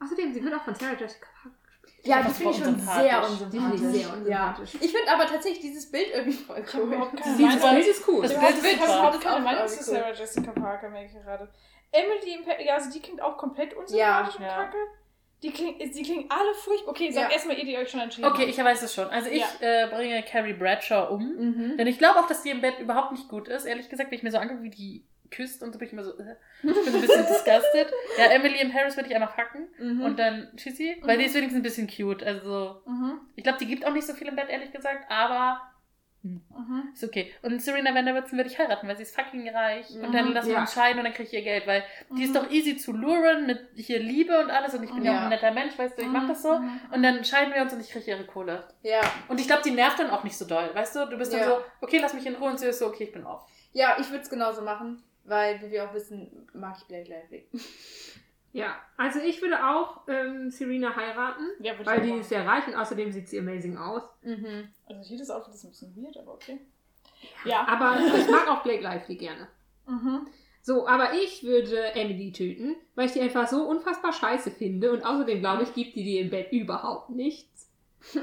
Außerdem, sie wird auch von Sarah Jessica Parker gespielt. Ja, die finde ich schon unsympathisch. sehr Die unsympathisch. sehr Ja. unsympathisch. Ich finde aber tatsächlich dieses Bild irgendwie voll cool. Bild ist cool. Das Bild ist super. überhaupt keine Das Meinung ist zu cool. Sarah Jessica Parker, merke ich gerade. Emily, ja, also die klingt auch komplett unsympathisch und Ja. kacke. Die klingen, die klingen alle furchtbar. Okay, sagt Ja. erstmal ihr, die euch schon entschieden Okay, ich weiß es schon. Also ich Ja. äh, bringe Carrie Bradshaw um. Mhm. Denn ich glaube auch, dass die im Bett überhaupt nicht gut ist. Ehrlich gesagt, wenn ich mir so angucke, wie die küsst und so bin ich immer so, äh, ich bin so ein bisschen disgusted. Ja, Emily in Paris würde ich einmal facken Mhm. und dann tschüssi, weil Mhm. die ist wenigstens ein bisschen cute. Also, Mhm. ich glaube, die gibt auch nicht so viel im Bett, ehrlich gesagt, aber Mhm. ist okay. Und Serena Vanderwoodson würde ich heiraten, weil sie ist fucking reich. Und Mhm, dann lassen wir ja. uns scheiden und dann kriege ich ihr Geld, weil die ist Mhm. doch easy zu luren mit hier Liebe und alles und ich bin ja, auch Ja. ein netter Mensch, weißt du, ich mach das so. Mhm. Und dann scheiden wir uns und ich kriege ihre Kohle. Ja. Und ich glaube, die nervt dann auch nicht so doll, weißt du? Du bist dann Ja. so, okay, lass mich in Ruhe und sie ist so, okay, ich bin off. ja, ich würde es genauso machen, weil, wie wir auch wissen, mag ich Blake Lively. Ja, also ich würde auch ähm, Serena heiraten, Ja, weil die ist sehr reich und außerdem sieht sie amazing aus. Mhm. Also jedes Outfit ist ein bisschen weird, aber okay. Ja. Aber ich mag auch Blake Lively gerne. Mhm. So, aber ich würde Emily töten, weil ich die einfach so unfassbar scheiße finde und außerdem glaube ich, gibt die dir im Bett überhaupt nichts.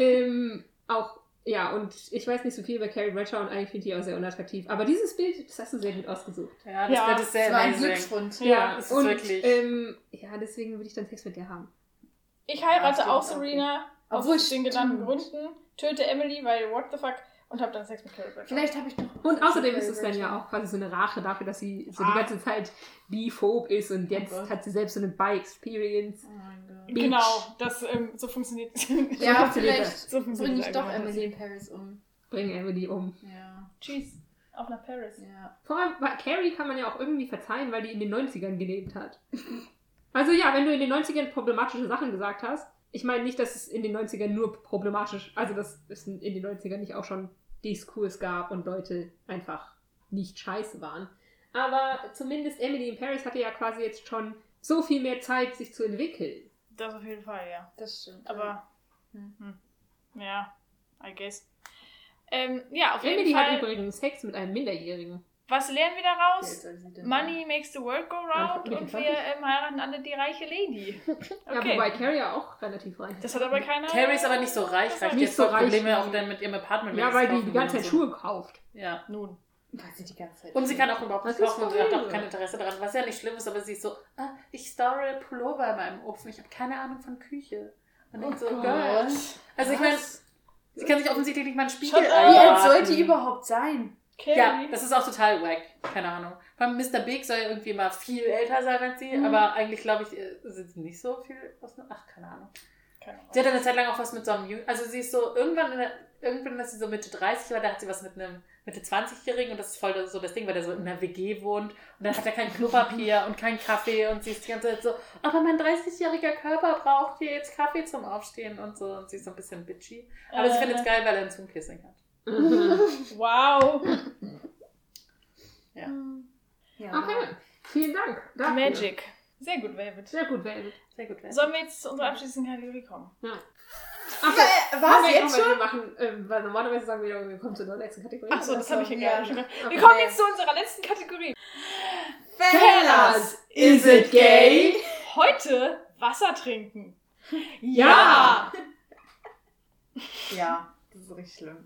Ähm, auch Ja, und ich weiß nicht so viel über Carrie Bradshaw und eigentlich finde ich die auch sehr unattraktiv. Aber dieses Bild, das hast du sehr gut ausgesucht. Ja, das, Ja, das ist sehr Das war ein. Glücksfund. Ja, das ist und wirklich- Ähm, ja, deswegen würde ich dann Sex mit der haben. Ich heirate Ja, auch Serena aus Obwohl, den genannten. Gründen, töte Emily, weil what the fuck, und hab dann Sex mit Carrie Bradshaw. Vielleicht habe ich doch. Und außerdem ist es dann ja auch quasi so eine Rache dafür, dass sie so die Ah. ganze Zeit biphob ist und jetzt Gott. hat sie selbst so eine Bi-Experience. Oh mein Gott. Bitch. Genau, das ähm, so funktioniert. Ja, funktioniert vielleicht so bringe ich doch. Emily in Paris um. Bring Emily um. Ja. Tschüss. Auch nach Paris. Ja. Vor allem, weil Carrie kann man ja auch irgendwie verzeihen, weil die in den 90ern gelebt hat. Also ja, wenn du in den 90ern problematische Sachen gesagt hast, ich meine nicht, dass es in den 90ern nur problematisch, also dass es in den 90ern nicht auch schon Diskurs gab und Leute einfach nicht scheiße waren. Aber zumindest Emily in Paris hatte ja quasi jetzt schon so viel mehr Zeit, sich zu entwickeln. Das auf jeden Fall, ja. Das stimmt. Aber, Hm. hm. ja, I guess. Ähm, ja, auf jeden Emily Fall. hat übrigens Sex mit einem Minderjährigen. Was lernen wir daraus? Money makes the world go round Mitte und 20. wir ähm, heiraten alle die reiche Lady. Ja, Okay. wobei Carrie ja auch relativ reich das hat aber keiner. Carrie ist aber nicht so reich, Das reicht hat- so so reich Probleme auch dann mit ihrem Apartment. Ja, weil sie die die ganze Zeit und Schuhe kauft. So. Ja. Nun. Weil sie die ganze Zeit. Und sie kann auch überhaupt nicht ist kochen und sie hat auch kein Interesse daran, was ja nicht schlimm ist, aber sie ist so, ah, ich store Pullover in meinem Ofen, ich habe keine Ahnung von Küche. Und Oh so, Gott. Girl. Also ich meine, sie kann sich offensichtlich nicht mal einen Spiegel. Wie alt einbraten. soll die überhaupt sein? Carrie. Ja, das ist auch total wack. Keine Ahnung. Allem Mr. Big soll ja irgendwie mal viel älter sein als sie, Mhm. aber eigentlich glaube ich, äh, sind sie nicht so viel. aus- Ach, keine Ahnung. Keine Ahnung. Sie hat eine Zeit lang auch was mit so einem Jüng Also sie ist so, irgendwann, in der, irgendwann ist sie so Mitte 30 war, da hat sie was mit einem Mitte 20-Jährigen und das ist voll so das Ding, weil der so in einer WG wohnt und dann hat er kein Klopapier und kein Kaffee und sie ist die ganze Zeit so, aber mein 30-jähriger Körper braucht hier jetzt Kaffee zum Aufstehen und so und sie ist so ein bisschen bitchy. Aber sie Äh, findet es geil, weil er ein Zoom-Kissing hat. Wow. Ja. Ja, Okay, vielen Dank. dafür. Magic. Sehr gut, Velvet. Sehr gut, Velvet. Sehr gut. Wer- Sollen wir jetzt zu unserer abschließenden Kategorie kommen? Ach, Äh, Was jetzt Wir schon? machen, ähm, weil normalerweise sagen wir, wir kommen zu der nächsten Kategorie. Achso, das habe ich Ja. gerade schon gesagt. Wir Okay. kommen jetzt zu unserer letzten Kategorie. Fellas, is it gay? Heute Wasser trinken. Ja. Ja, das ist richtig schlimm.